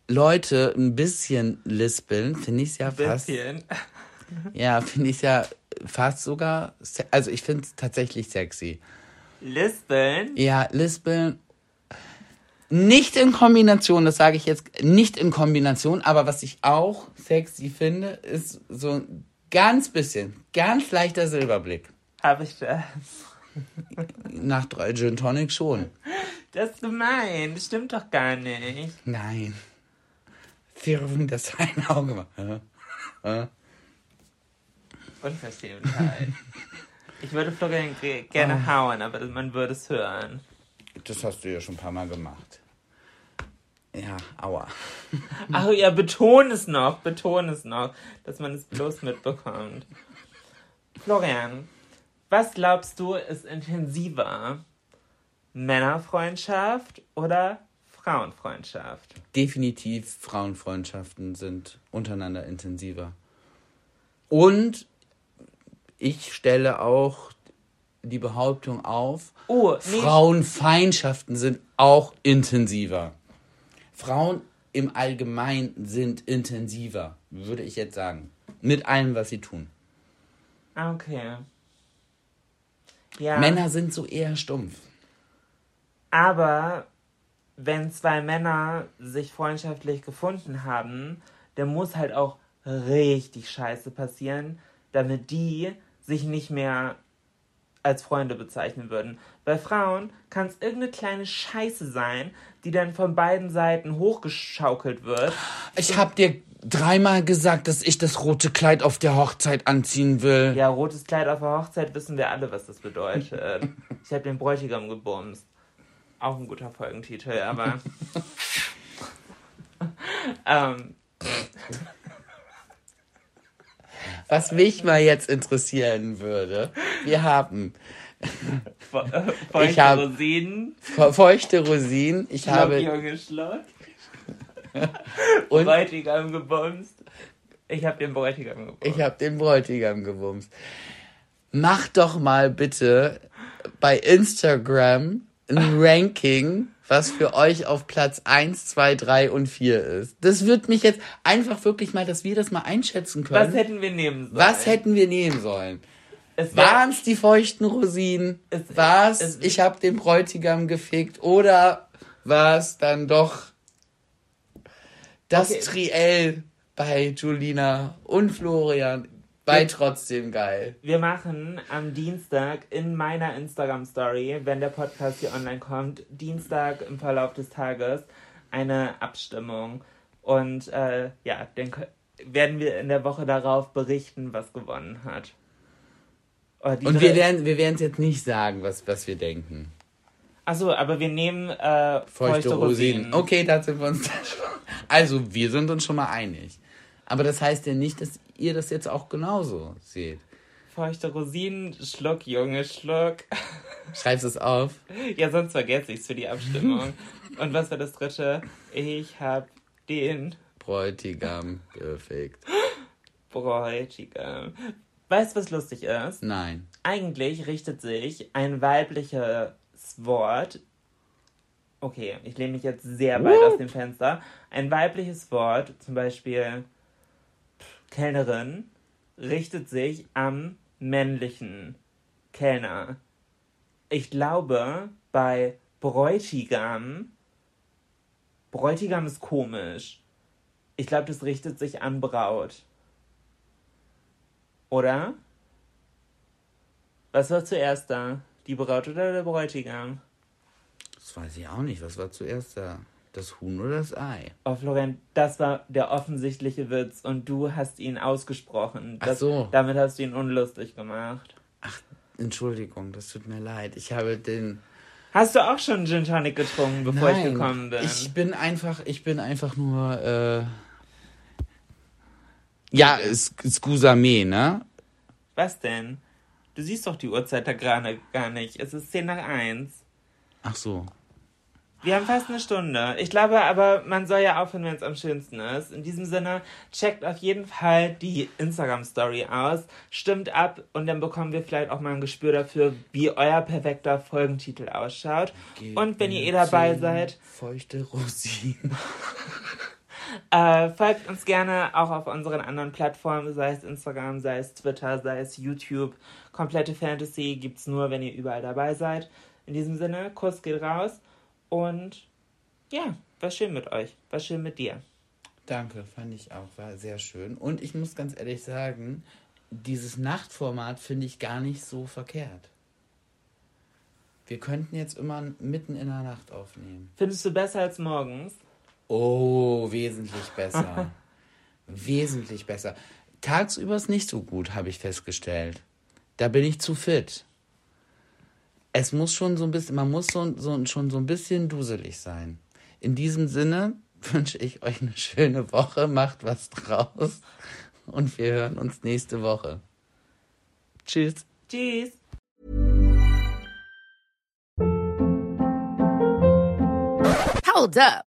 Leute ein bisschen lispeln, finde ich es ja fast. bisschen. Ja, finde ich ja fast sogar. Also ich finde es tatsächlich sexy. Lispeln. Ja, lispeln. Nicht in Kombination, das sage ich jetzt nicht in Kombination, aber was ich auch sexy finde, ist so ein ganz bisschen, ganz leichter Silberblick. Habe ich das? Nach drei Gin Tonic schon. Das ist gemein. Das stimmt doch gar nicht. Nein. Führung das ein Auge machen. Ja? Unverschämtheit. ich würde Florian ge- gerne Ah. hauen, aber man würde es hören. Das hast du ja schon ein paar Mal gemacht. Ja, aua. Ach ja, beton es noch, beton es noch, dass man es bloß mitbekommt. Florian, was glaubst du ist intensiver? Männerfreundschaft oder Frauenfreundschaft? Definitiv Frauenfreundschaften sind untereinander intensiver. Und ich stelle auch die Behauptung auf, Oh, nee, Frauenfeindschaften sind auch intensiver. Frauen im Allgemeinen sind intensiver, würde ich jetzt sagen. Mit allem, was sie tun. Ah, okay. Ja, Männer sind so eher stumpf. aber wenn zwei Männer sich freundschaftlich gefunden haben, dann muss halt auch richtig scheiße passieren, damit die sich nicht mehr, als Freunde bezeichnen würden. Bei Frauen kann es irgendeine kleine Scheiße sein, die dann von beiden Seiten hochgeschaukelt wird. Ich hab dir dreimal gesagt, dass ich das rote Kleid auf der Hochzeit anziehen will. Ja, rotes Kleid auf der Hochzeit wissen wir alle, was das bedeutet. ich habe den Bräutigam gebumst. Auch ein guter Folgentitel, aber. ähm, Was mich mal jetzt interessieren würde, wir haben äh, feuchte Ich hab- Rosinen, fe- feuchte Rosinen, ich habe Junge Schlock, und Bräutigam gebumst. Ich habe den Bräutigam gebumst. ich habe den Bräutigam gewumst. Mach doch mal bitte bei Instagram ein Ranking, was für euch auf Platz 1, 2, 3 und 4 ist. Das wird mich jetzt einfach wirklich mal, dass wir das mal einschätzen können. Was hätten wir nehmen sollen? Was hätten wir nehmen sollen? Waren es die feuchten Rosinen? War es, es- ich habe den Bräutigam gefickt? Oder war es dann doch das Okay. Triell bei Julina und Florian? Bei trotzdem geil. Wir machen am Dienstag in meiner Instagram-Story, wenn der Podcast hier online kommt, Dienstag im Verlauf des Tages eine Abstimmung. Und äh, ja, dann werden wir in der Woche darauf berichten, was gewonnen hat. Und wir werden wir werden es jetzt nicht sagen, was, was wir denken. Achso, aber wir nehmen äh, Feuchte, Rosinen. Okay, da sind wir uns da schon. Also, wir sind uns schon mal einig. Aber das heißt ja nicht, dass ihr das jetzt auch genauso seht. Feuchte Rosinen, Schluck, Junge, Schluck. Schreibst es auf. ja, sonst vergesse ich es für die Abstimmung. Und was war das dritte? Ich hab den Bräutigam gefickt. Bräutigam. Weißt du, was lustig ist? Nein. Eigentlich richtet sich ein weibliches Wort. Okay, ich lehne mich jetzt sehr weit aus dem Fenster. Ein weibliches Wort, zum Beispiel Kellnerin, richtet sich am männlichen Kellner. Ich glaube, bei Bräutigam. Bräutigam ist komisch. Ich glaube, das richtet sich an Braut. Oder? Was war zuerst da? Die Braut oder der Bräutigam? Das weiß ich auch nicht. Was war zuerst da? Das Huhn oder das Ei? Oh, Florian, das war der offensichtliche Witz und du hast ihn ausgesprochen. Das, Ach so. Damit hast du ihn unlustig gemacht. Ach, Entschuldigung, das tut mir leid. Ich habe den. Hast du auch schon Gin Tonic getrunken, bevor ich Nein, gekommen bin? Ich bin einfach, ich bin einfach nur. Äh ja, Scusa me, ne? Was denn? Du siehst doch die Uhrzeit da gerade gar nicht. Es ist 10 nach 1. Ach so. Wir haben fast eine Stunde. Ich glaube aber, man soll ja aufhören, wenn es am schönsten ist. In diesem Sinne, checkt auf jeden Fall die Instagram-Story aus, stimmt ab und dann bekommen wir vielleicht auch mal ein Gespür dafür, wie euer perfekter Folgentitel ausschaut. und wenn ihr eh dabei seid, Feuchte Rosinen. äh, folgt uns gerne auch auf unseren anderen Plattformen, sei es Instagram, sei es Twitter, sei es YouTube. Komplette Fantasy gibt's nur, wenn ihr überall dabei seid. In diesem Sinne, Kuss geht raus und ja, war schön mit euch, war schön mit dir. Danke, fand ich auch, war sehr schön. Und ich muss ganz ehrlich sagen, dieses Nachtformat finde ich gar nicht so verkehrt. Wir könnten jetzt immer mitten in der Nacht aufnehmen. Findest du besser als morgens? Oh, wesentlich besser. wesentlich besser. Tagsüber ist nicht so gut, habe ich festgestellt. Da bin ich zu fit. Es muss schon so ein bisschen, man muss so, so, schon so ein bisschen duselig sein. In diesem Sinne wünsche ich euch eine schöne Woche, macht was draus und wir hören uns nächste Woche. Tschüss. Tschüss. Hold up.